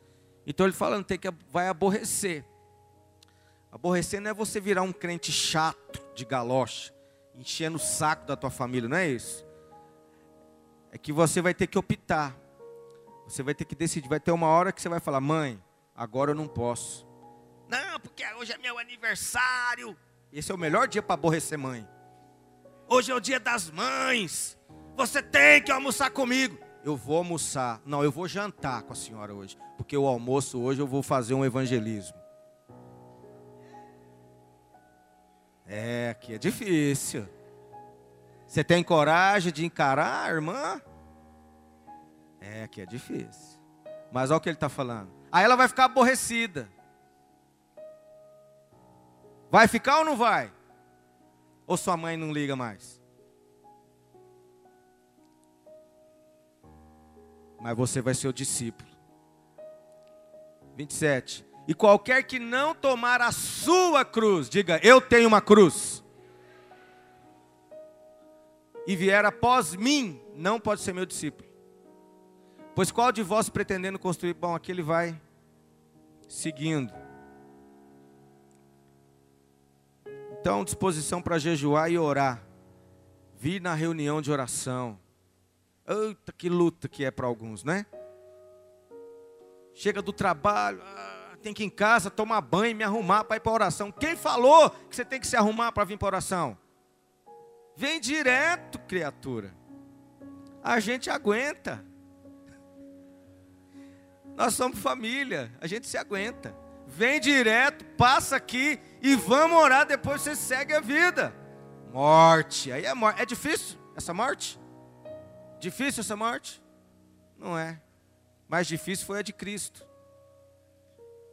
A: Então ele falando tem que vai aborrecer. Aborrecer não é você virar um crente chato de galocha, enchendo o saco da tua família, não é isso? É que você vai ter que optar. Você vai ter que decidir, vai ter uma hora que você vai falar: "Mãe, agora eu não posso". Não, porque hoje é meu aniversário. Esse é o melhor dia para aborrecer mãe. Hoje é o dia das mães. Você tem que almoçar comigo. Eu vou almoçar. Não, eu vou jantar com a senhora hoje. Porque o almoço hoje eu vou fazer um evangelismo. É, aqui é difícil. Você tem coragem de encarar, irmã? É, aqui é difícil. Mas olha o que ele está falando. Aí ela vai ficar aborrecida. Vai ficar ou não vai? Ou sua mãe não liga mais? Mas você vai ser o discípulo. 27. E qualquer que não tomar a sua cruz, diga: Eu tenho uma cruz. E vier após mim, não pode ser meu discípulo. Pois qual de vós pretendendo construir? Bom, aquele vai seguindo. Então, disposição para jejuar e orar. Vir na reunião de oração. Eita, que luta que é para alguns, né? Chega do trabalho, ah, tem que ir em casa tomar banho, me arrumar para ir para oração. Quem falou que você tem que se arrumar para vir para oração? Vem direto, criatura. A gente aguenta. Nós somos família, a gente se aguenta. Vem direto, passa aqui e vamos orar, depois você segue a vida. Morte, aí é morte. É difícil essa morte? Difícil essa morte? Não é. Mais difícil foi a de Cristo.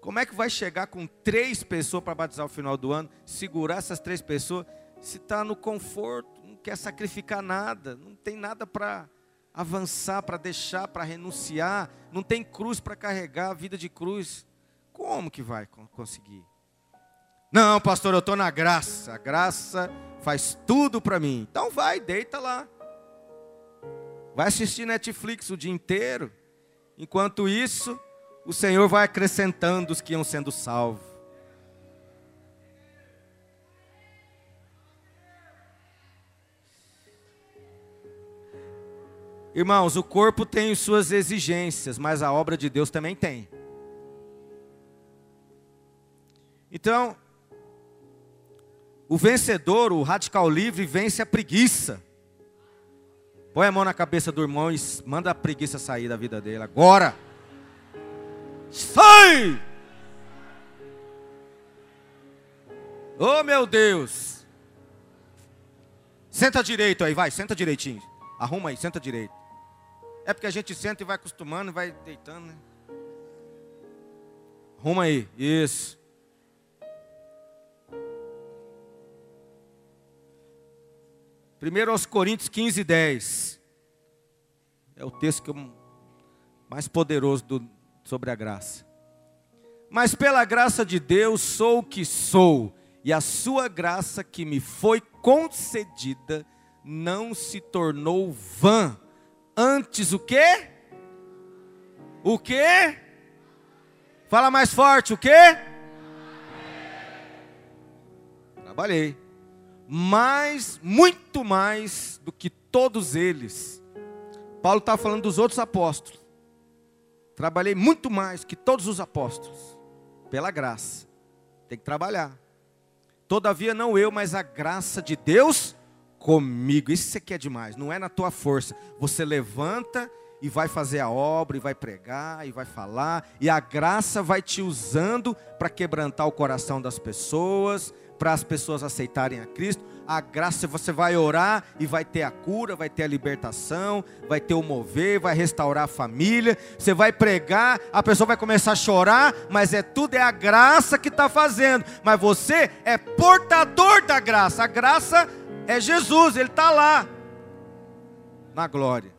A: Como é que vai chegar com três pessoas para batizar o final do ano, segurar essas três pessoas, se está no conforto, não quer sacrificar nada, não tem nada para avançar, para deixar, para renunciar, não tem cruz para carregar, vida de cruz. Como que vai conseguir? Não, pastor, eu estou na graça. A graça faz tudo para mim. Então vai, deita lá. Vai assistir Netflix o dia inteiro. Enquanto isso, o Senhor vai acrescentando os que iam sendo salvos. Irmãos, o corpo tem suas exigências, mas a obra de Deus também tem. Então, o vencedor, o radical livre, vence a preguiça. Põe a mão na cabeça do irmão e manda a preguiça sair da vida dele. Agora! Sai! Oh meu Deus! Senta direito aí, vai, senta direitinho. Arruma aí, senta direito. É porque a gente senta e vai acostumando, vai deitando, né? Arruma aí, isso. Primeiro aos Coríntios 15, 10. É o texto que eu, mais poderoso do, sobre a graça. Mas pela graça de Deus sou o que sou, e a sua graça que me foi concedida não se tornou vã Antes o quê? O quê? Fala mais forte, o quê? Trabalhei. Mais, muito mais do que todos eles. Paulo está falando dos outros apóstolos. Trabalhei muito mais que todos os apóstolos. Pela graça. Tem que trabalhar. Todavia não eu, mas a graça de Deus comigo. Isso aqui é demais, não é na tua força. Você levanta e vai fazer a obra, e vai pregar, e vai falar, e a graça vai te usando para quebrantar o coração das pessoas, para as pessoas aceitarem a Cristo. A graça você vai orar e vai ter a cura, vai ter a libertação, vai ter o mover, vai restaurar a família. Você vai pregar, a pessoa vai começar a chorar, mas é tudo é a graça que está fazendo. Mas você é portador da graça. A graça é Jesus, Ele está lá, na glória.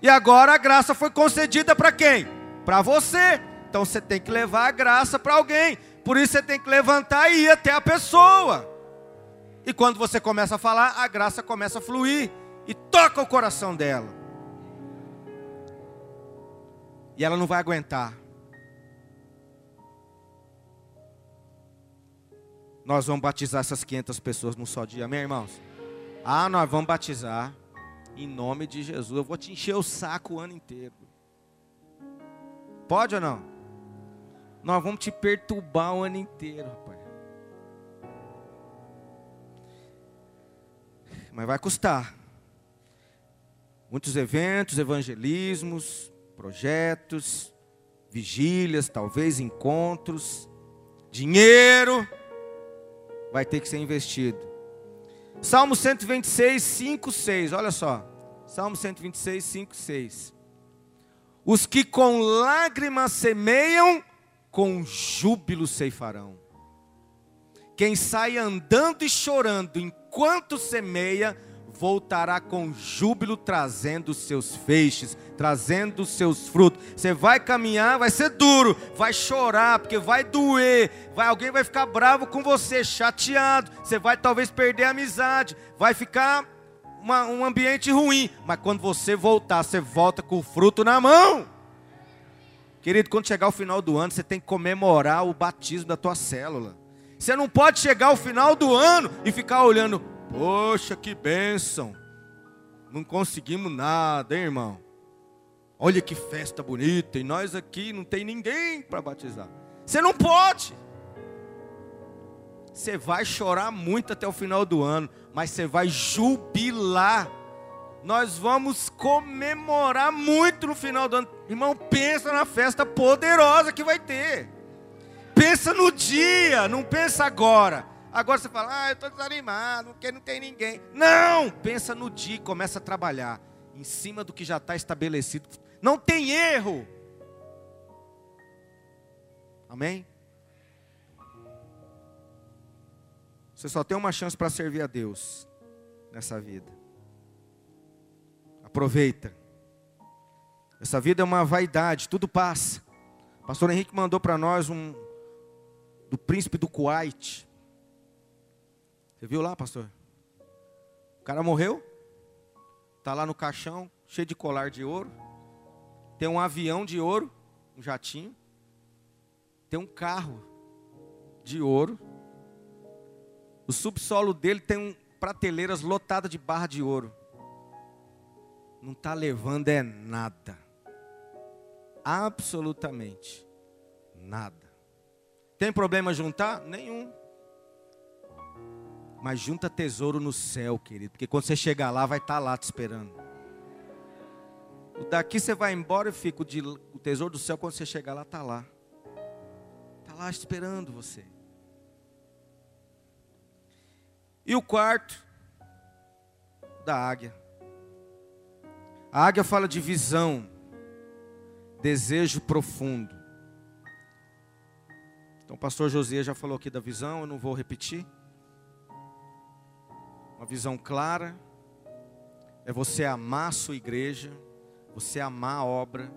A: E agora a graça foi concedida para quem? Para você. Então você tem que levar a graça para alguém. Por isso você tem que levantar e ir até a pessoa. E quando você começa a falar, a graça começa a fluir e toca o coração dela. E ela não vai aguentar. nós vamos batizar essas 500 pessoas num só dia, amém, irmãos? Ah, nós vamos batizar em nome de Jesus. Eu vou te encher o saco o ano inteiro. Pode ou não? Nós vamos te perturbar o ano inteiro, rapaz. Mas vai custar. Muitos eventos, evangelismos, projetos, vigílias, talvez encontros, dinheiro vai ter que ser investido. Salmo 126, 5, 6. Olha só. Salmo 126, 5, 6. Os que com lágrimas semeiam, com júbilo ceifarão. Quem sai andando e chorando enquanto semeia, voltará com júbilo trazendo seus feixes, trazendo seus frutos. Você vai caminhar, vai ser duro, vai chorar, porque vai doer, vai alguém vai ficar bravo com você, chateado. Você vai talvez perder a amizade, vai ficar uma, um ambiente ruim, mas quando você voltar, você volta com o fruto na mão. Querido, quando chegar o final do ano, você tem que comemorar o batismo da tua célula. Você não pode chegar ao final do ano e ficar olhando, poxa, que bênção. Não conseguimos nada, hein, irmão? Olha que festa bonita, e nós aqui não tem ninguém para batizar. Você não pode. Você vai chorar muito até o final do ano, mas você vai jubilar. Nós vamos comemorar muito no final do ano. Irmão, pensa na festa poderosa que vai ter. Pensa no dia, não pensa agora. Agora você fala, ah, eu estou desanimado, porque não tem ninguém. Não! Pensa no dia e começa a trabalhar em cima do que já está estabelecido. Não tem erro. Amém? Você só tem uma chance para servir a Deus nessa vida. Aproveita. Essa vida é uma vaidade, tudo passa. O pastor Henrique mandou para nós um do príncipe do Kuwait. Você viu lá, pastor? O cara morreu, está lá no caixão, cheio de colar de ouro. Tem um avião de ouro, um jatinho. Tem um carro de ouro o subsolo dele tem um, prateleiras lotadas de barra de ouro. Não está levando é nada. Absolutamente nada. Tem problema juntar? Nenhum. Mas junta tesouro no céu, querido. Porque quando você chegar lá, vai estar tá lá te esperando. O daqui você vai embora e fica. O, de, o tesouro do céu, quando você chegar lá, está lá. Está lá esperando você. E o quarto, da águia. A águia fala de visão, desejo profundo. Então, o pastor Josias já falou aqui da visão, eu não vou repetir. Uma visão clara é você amar a sua igreja, você amar a obra,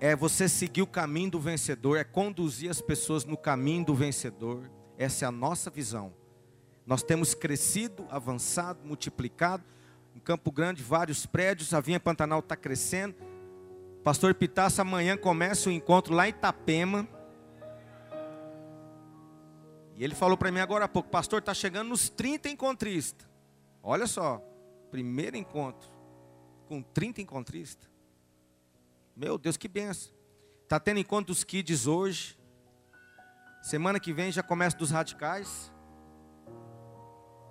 A: é você seguir o caminho do vencedor, é conduzir as pessoas no caminho do vencedor. Essa é a nossa visão. Nós temos crescido, avançado, multiplicado. Em Campo Grande, vários prédios. A Vinha Pantanal está crescendo. Pastor Pitaça, amanhã começa o encontro lá em Itapema. E ele falou para mim agora há pouco: Pastor, está chegando nos 30 encontristas. Olha só, primeiro encontro com 30 encontristas. Meu Deus, que benção. Está tendo encontro dos kids hoje. Semana que vem já começa dos radicais.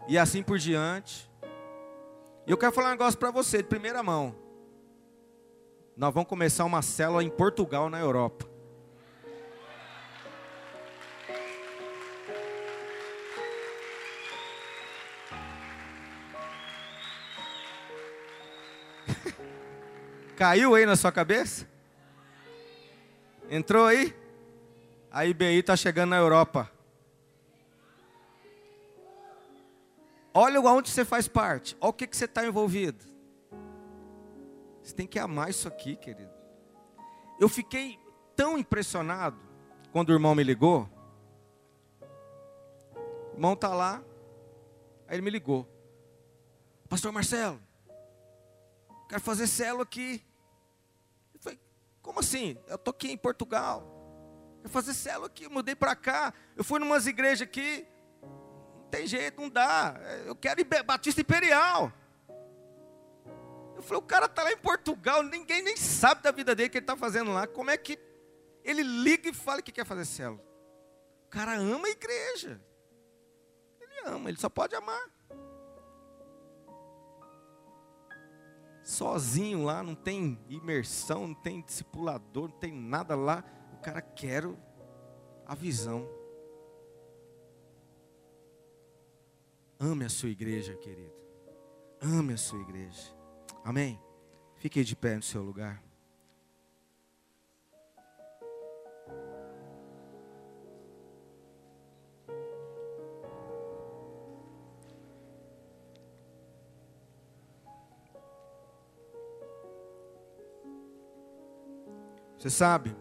A: E assim por diante. Eu quero falar um negócio para você de primeira mão. Nós vamos começar uma célula em Portugal, na Europa. [laughs] Caiu aí na sua cabeça? Entrou aí? A IBI está chegando na Europa. Olha aonde você faz parte. Olha o que, que você está envolvido. Você tem que amar isso aqui, querido. Eu fiquei tão impressionado quando o irmão me ligou. O irmão está lá. Aí ele me ligou. Pastor Marcelo, quero fazer celo aqui. Eu falei, como assim? Eu estou aqui em Portugal. Eu fazer célula aqui, mudei para cá. Eu fui em umas igrejas aqui. Tem jeito, não dá. Eu quero ir Batista Imperial. Eu falei, o cara está lá em Portugal, ninguém nem sabe da vida dele que ele está fazendo lá. Como é que ele liga e fala que quer fazer célula? O cara ama a igreja. Ele ama, ele só pode amar. Sozinho lá, não tem imersão, não tem discipulador, não tem nada lá cara, quero a visão. Ame a sua igreja, querido. Ame a sua igreja. Amém? Fique de pé no seu lugar. Você sabe?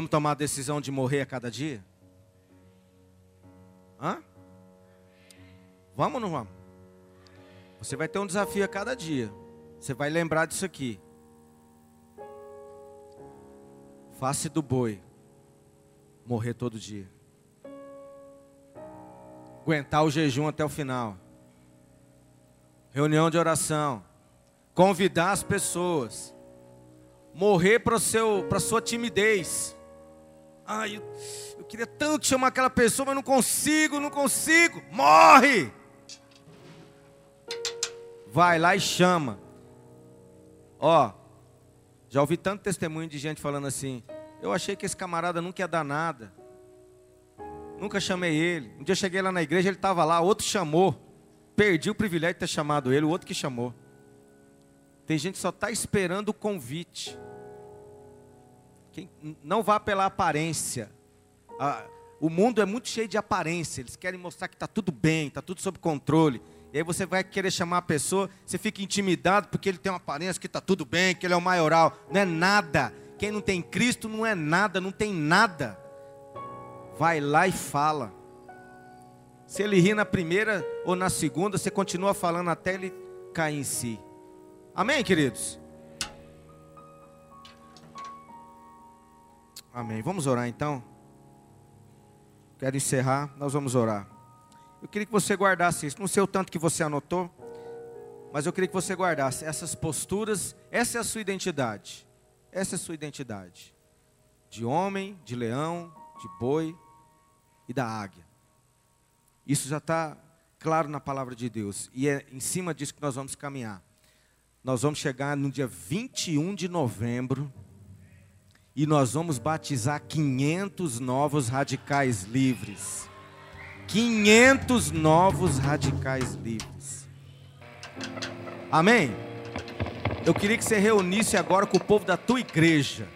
A: Vamos tomar a decisão de morrer a cada dia? Hã? Vamos ou não vamos? Você vai ter um desafio a cada dia. Você vai lembrar disso aqui. Face do boi. Morrer todo dia. Aguentar o jejum até o final. Reunião de oração. Convidar as pessoas. Morrer para a sua timidez. Ai, eu, eu queria tanto chamar aquela pessoa, mas não consigo, não consigo. Morre! Vai lá e chama. Ó, já ouvi tanto testemunho de gente falando assim: eu achei que esse camarada nunca ia dar nada. Nunca chamei ele. Um dia cheguei lá na igreja, ele estava lá, outro chamou. Perdi o privilégio de ter chamado ele, o outro que chamou. Tem gente que só está esperando o convite. Quem, não vá pela aparência. o mundo é muito cheio de aparência. Eles querem mostrar que está tudo bem, está tudo sob controle. E aí você vai querer chamar a pessoa, você fica intimidado porque ele tem uma aparência que está tudo bem, que ele é o maioral. Não é nada. Quem não tem Cristo não é nada, não tem nada. Vai lá e fala. Se ele ri na primeira ou na segunda, você continua falando até ele cair em si. Amém, queridos? Amém. Vamos orar então? Quero encerrar, nós vamos orar. Eu queria que você guardasse isso. Não sei o tanto que você anotou, mas eu queria que você guardasse essas posturas. Essa é a sua identidade. Essa é a sua identidade. De homem, de leão, de boi e da águia. Isso já está claro na palavra de Deus. E é em cima disso que nós vamos caminhar. Nós vamos chegar no dia 21 de novembro e nós vamos batizar 500 novos radicais livres. 500 novos radicais livres. Amém? Eu queria que você reunisse agora com o povo da tua igreja.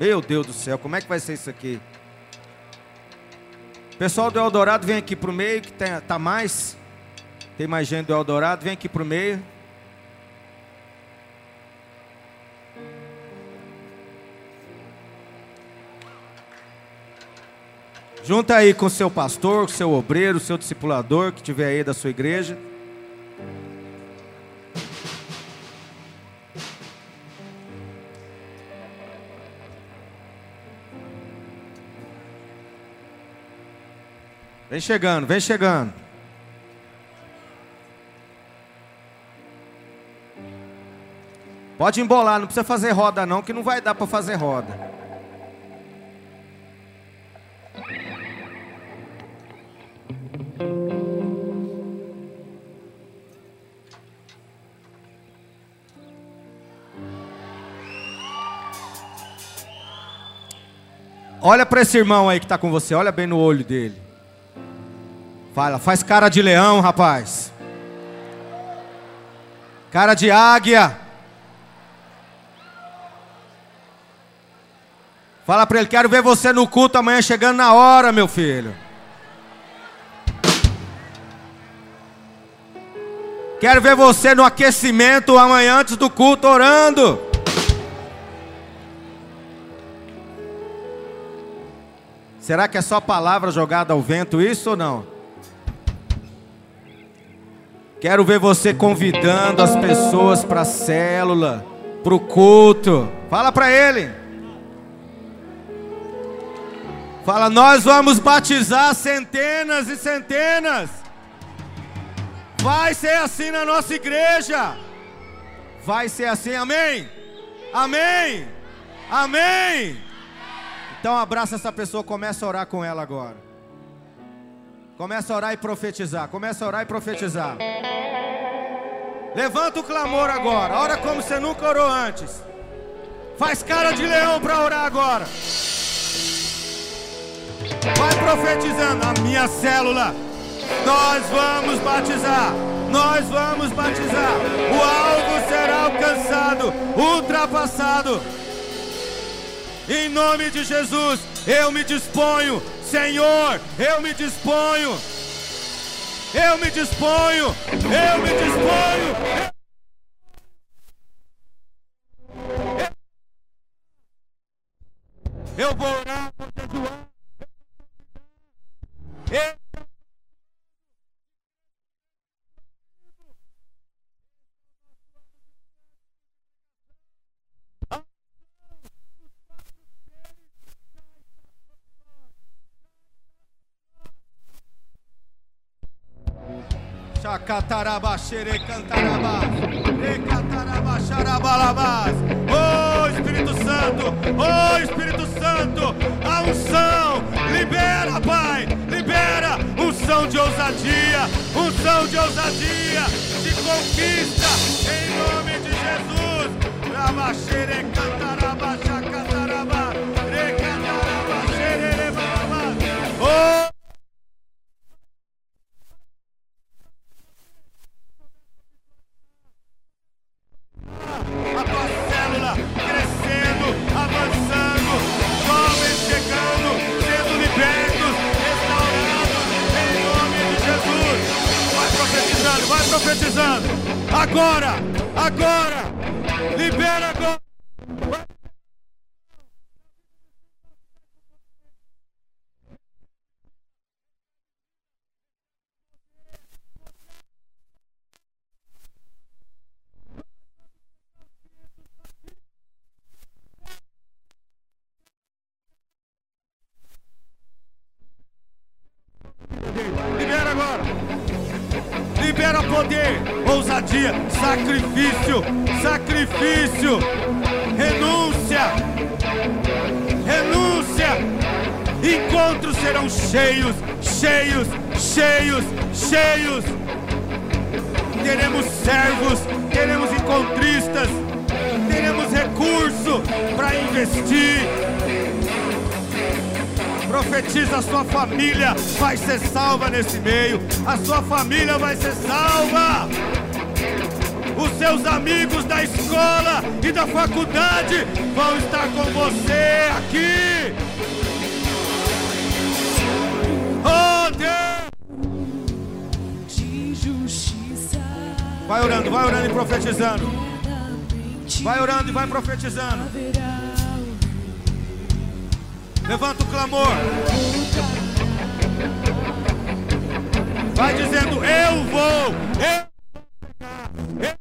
A: Meu Deus do céu, como é que vai ser isso aqui? Pessoal do Eldorado, vem aqui para o meio, que tem, tá mais. Tem mais gente do Eldorado, vem aqui para o meio. Junta aí com seu pastor, com seu obreiro, seu discipulador que tiver aí da sua igreja. Vem chegando, vem chegando. Pode embolar, não precisa fazer roda não, que não vai dar para fazer roda. Olha para esse irmão aí que está com você, olha bem no olho dele. Fala, faz cara de leão, rapaz. Cara de águia. Fala para ele, quero ver você no culto amanhã chegando na hora, meu filho. Quero ver você no aquecimento amanhã antes do culto orando. Será que é só palavra jogada ao vento isso ou não? Quero ver você convidando as pessoas para a célula, para o culto. Fala para ele. Fala, nós vamos batizar centenas e centenas. Vai ser assim na nossa igreja. Vai ser assim, amém? Amém? Amém? Então abraça essa pessoa, começa a orar com ela agora. Começa a orar e profetizar. Começa a orar e profetizar. Levanta o clamor agora. Ora como você nunca orou antes. Faz cara de leão para orar agora. Vai profetizando a minha célula. Nós vamos batizar. Nós vamos batizar. O alvo será alcançado, ultrapassado. Em nome de Jesus, eu me disponho, Senhor, eu me disponho. Eu me disponho, eu me disponho. Eu orar, vou Chacataraba, Profetiza a sua família vai ser salva nesse meio. A sua família vai ser salva os seus amigos da escola e da faculdade vão estar com você aqui. Oh Deus! Vai orando, vai orando e profetizando. Vai orando e vai profetizando. Levanta o clamor. Vai dizendo: Eu vou, eu, eu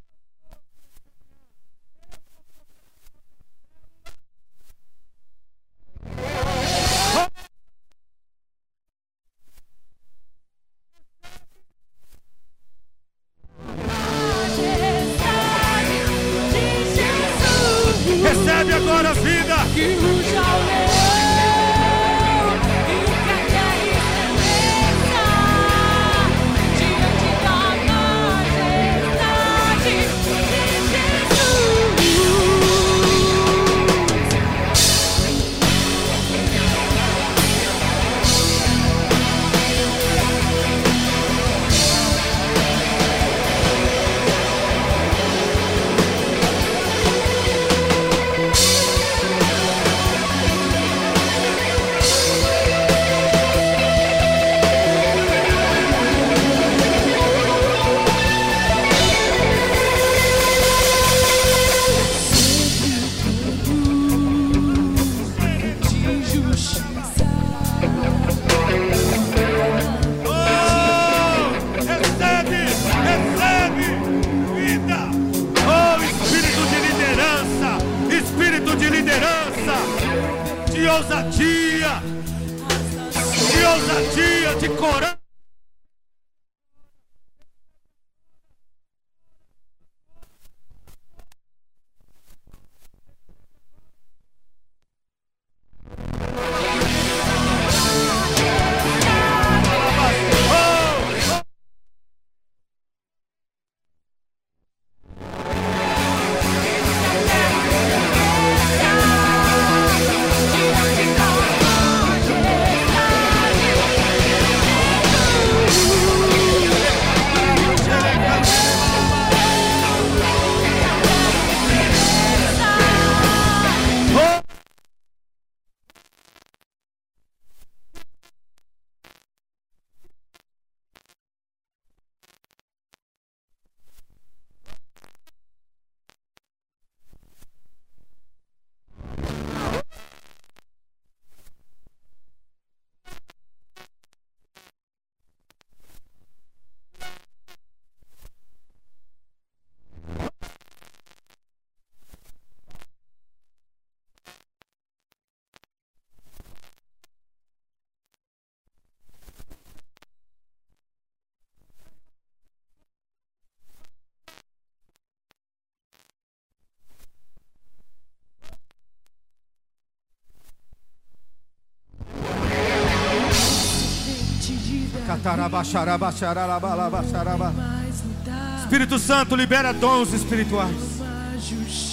A: Espírito Santo, libera dons espirituais.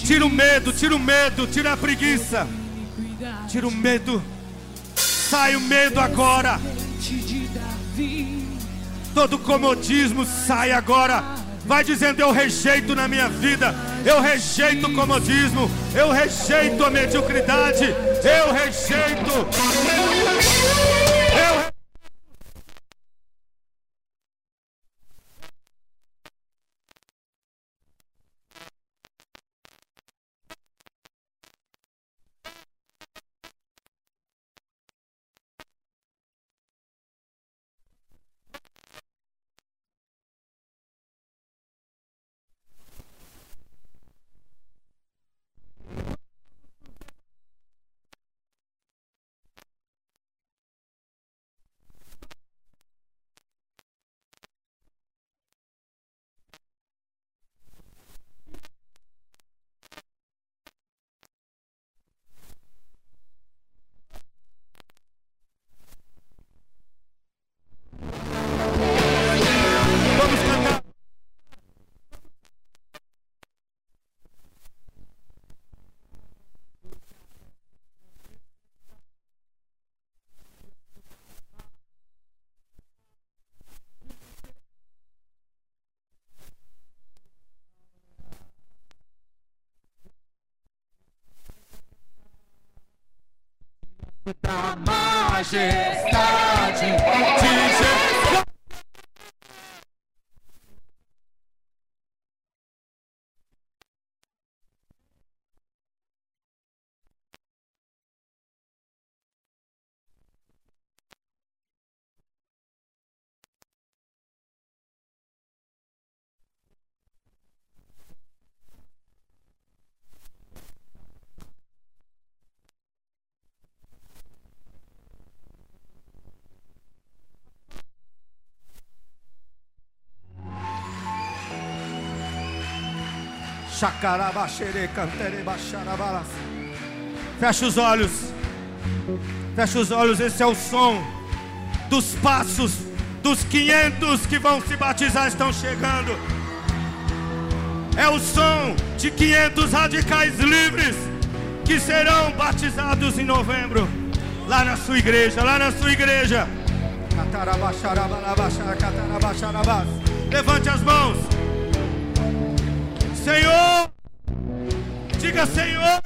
A: Tira o medo, tira o medo, tira a preguiça. Tira o medo. Sai o medo agora. Todo comodismo sai agora. Vai dizendo: Eu rejeito na minha vida. Eu rejeito o comodismo. Eu rejeito a mediocridade. Eu rejeito. Eu majesté. Fecha os olhos. Fecha os olhos, esse é o som dos passos dos 500 que vão se batizar estão chegando. É o som de 500 radicais livres que serão batizados em novembro lá na sua igreja, lá na sua igreja. Levante as mãos. Senhor, diga Senhor.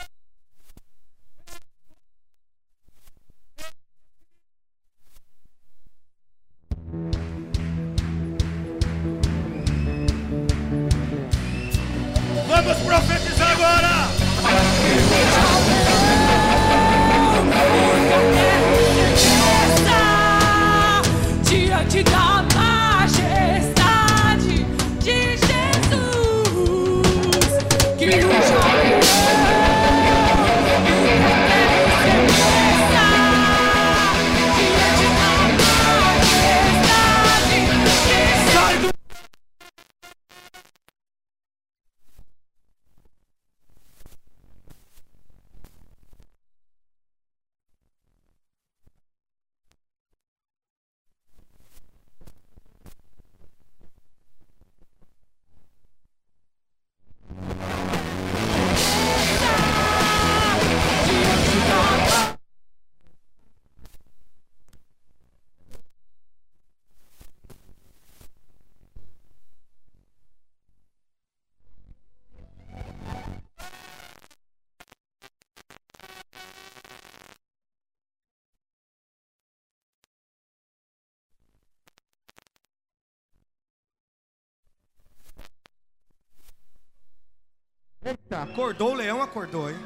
A: Acordou, o leão acordou, hein?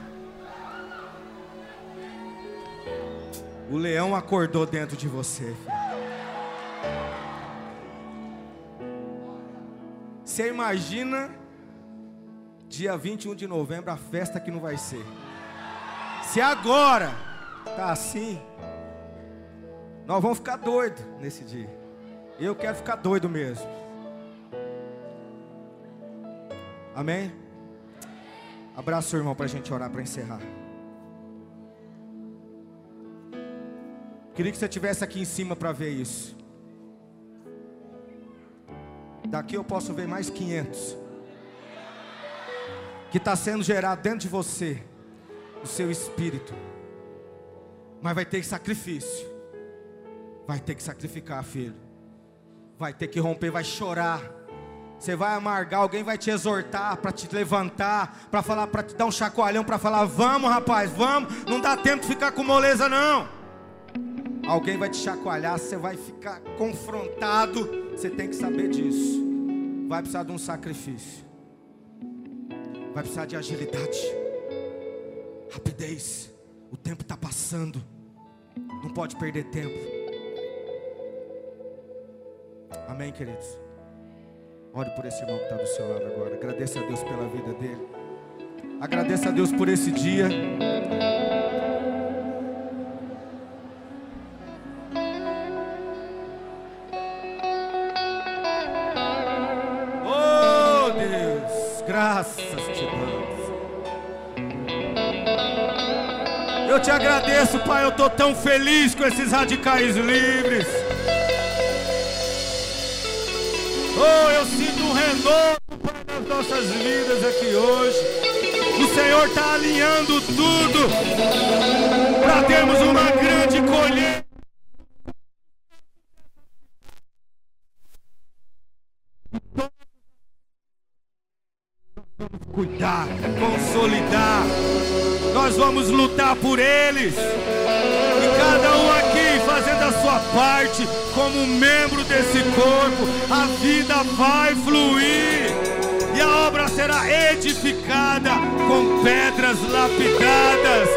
A: O leão acordou dentro de você. Você imagina dia 21 de novembro a festa que não vai ser. Se agora tá assim, nós vamos ficar doido nesse dia. Eu quero ficar doido mesmo. Amém? Abraça o irmão para a gente orar para encerrar. Queria que você estivesse aqui em cima para ver isso. Aqui eu posso ver mais 500. Que está sendo gerado dentro de você, o seu espírito. Mas vai ter sacrifício. Vai ter que sacrificar, filho. Vai ter que romper, vai chorar. Você vai amargar, alguém vai te exortar para te levantar, para falar, para te dar um chacoalhão, para falar: "Vamos, rapaz, vamos". Não dá tempo de ficar com moleza não. Alguém vai te chacoalhar, você vai ficar confrontado. Você tem que saber disso. Vai precisar de um sacrifício. Vai precisar de agilidade. Rapidez. O tempo está passando. Não pode perder tempo. Amém, queridos? Ore por esse irmão que está do seu lado agora. Agradeça a Deus pela vida dele. Agradeça a Deus por esse dia. Oh Deus, graças te damos. Eu te agradeço, Pai. Eu estou tão feliz com esses radicais livres. Oh, eu sinto um renovo, Pai, nas nossas vidas aqui hoje. O Senhor está alinhando tudo para termos uma grande colheita. Cuidar, consolidar. Nós vamos lutar por eles. E cada um aqui sua parte, como membro desse corpo, a vida vai fluir. E a obra será edificada com pedras lapidadas.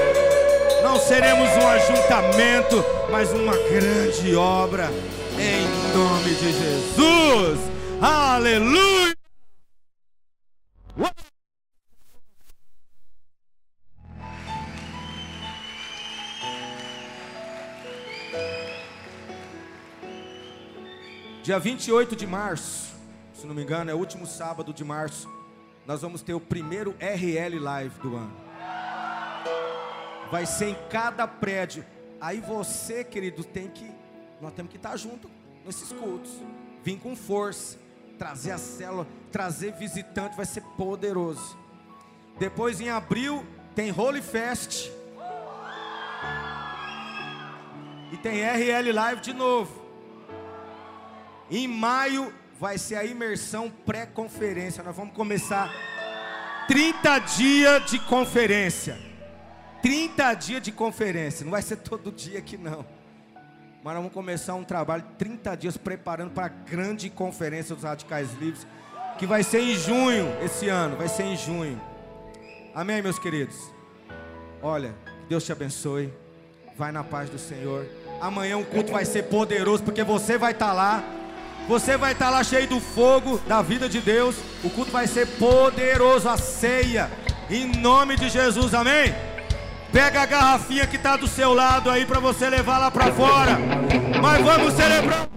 A: Não seremos um ajuntamento, mas uma grande obra. Em nome de Jesus. Aleluia. Dia 28 de março, se não me engano, é o último sábado de março, nós vamos ter o primeiro RL Live do ano. Vai ser em cada prédio. Aí você, querido, tem que. Nós temos que estar junto nesses cultos. Vim com força. Trazer a célula, trazer visitante, vai ser poderoso. Depois em abril tem Holy Fest. E tem RL Live de novo. Em maio vai ser a imersão pré-conferência. Nós vamos começar 30 dias de conferência. 30 dias de conferência. Não vai ser todo dia aqui não. Mas nós vamos começar um trabalho 30 dias preparando para a grande conferência dos radicais livres, que vai ser em junho esse ano, vai ser em junho. Amém, meus queridos. Olha, Deus te abençoe. Vai na paz do Senhor. Amanhã o culto vai ser poderoso porque você vai estar lá. Você vai estar lá cheio do fogo da vida de Deus. O culto vai ser poderoso, a ceia. Em nome de Jesus, amém? Pega a garrafinha que está do seu lado aí para você levar lá para fora. Mas vamos celebrar.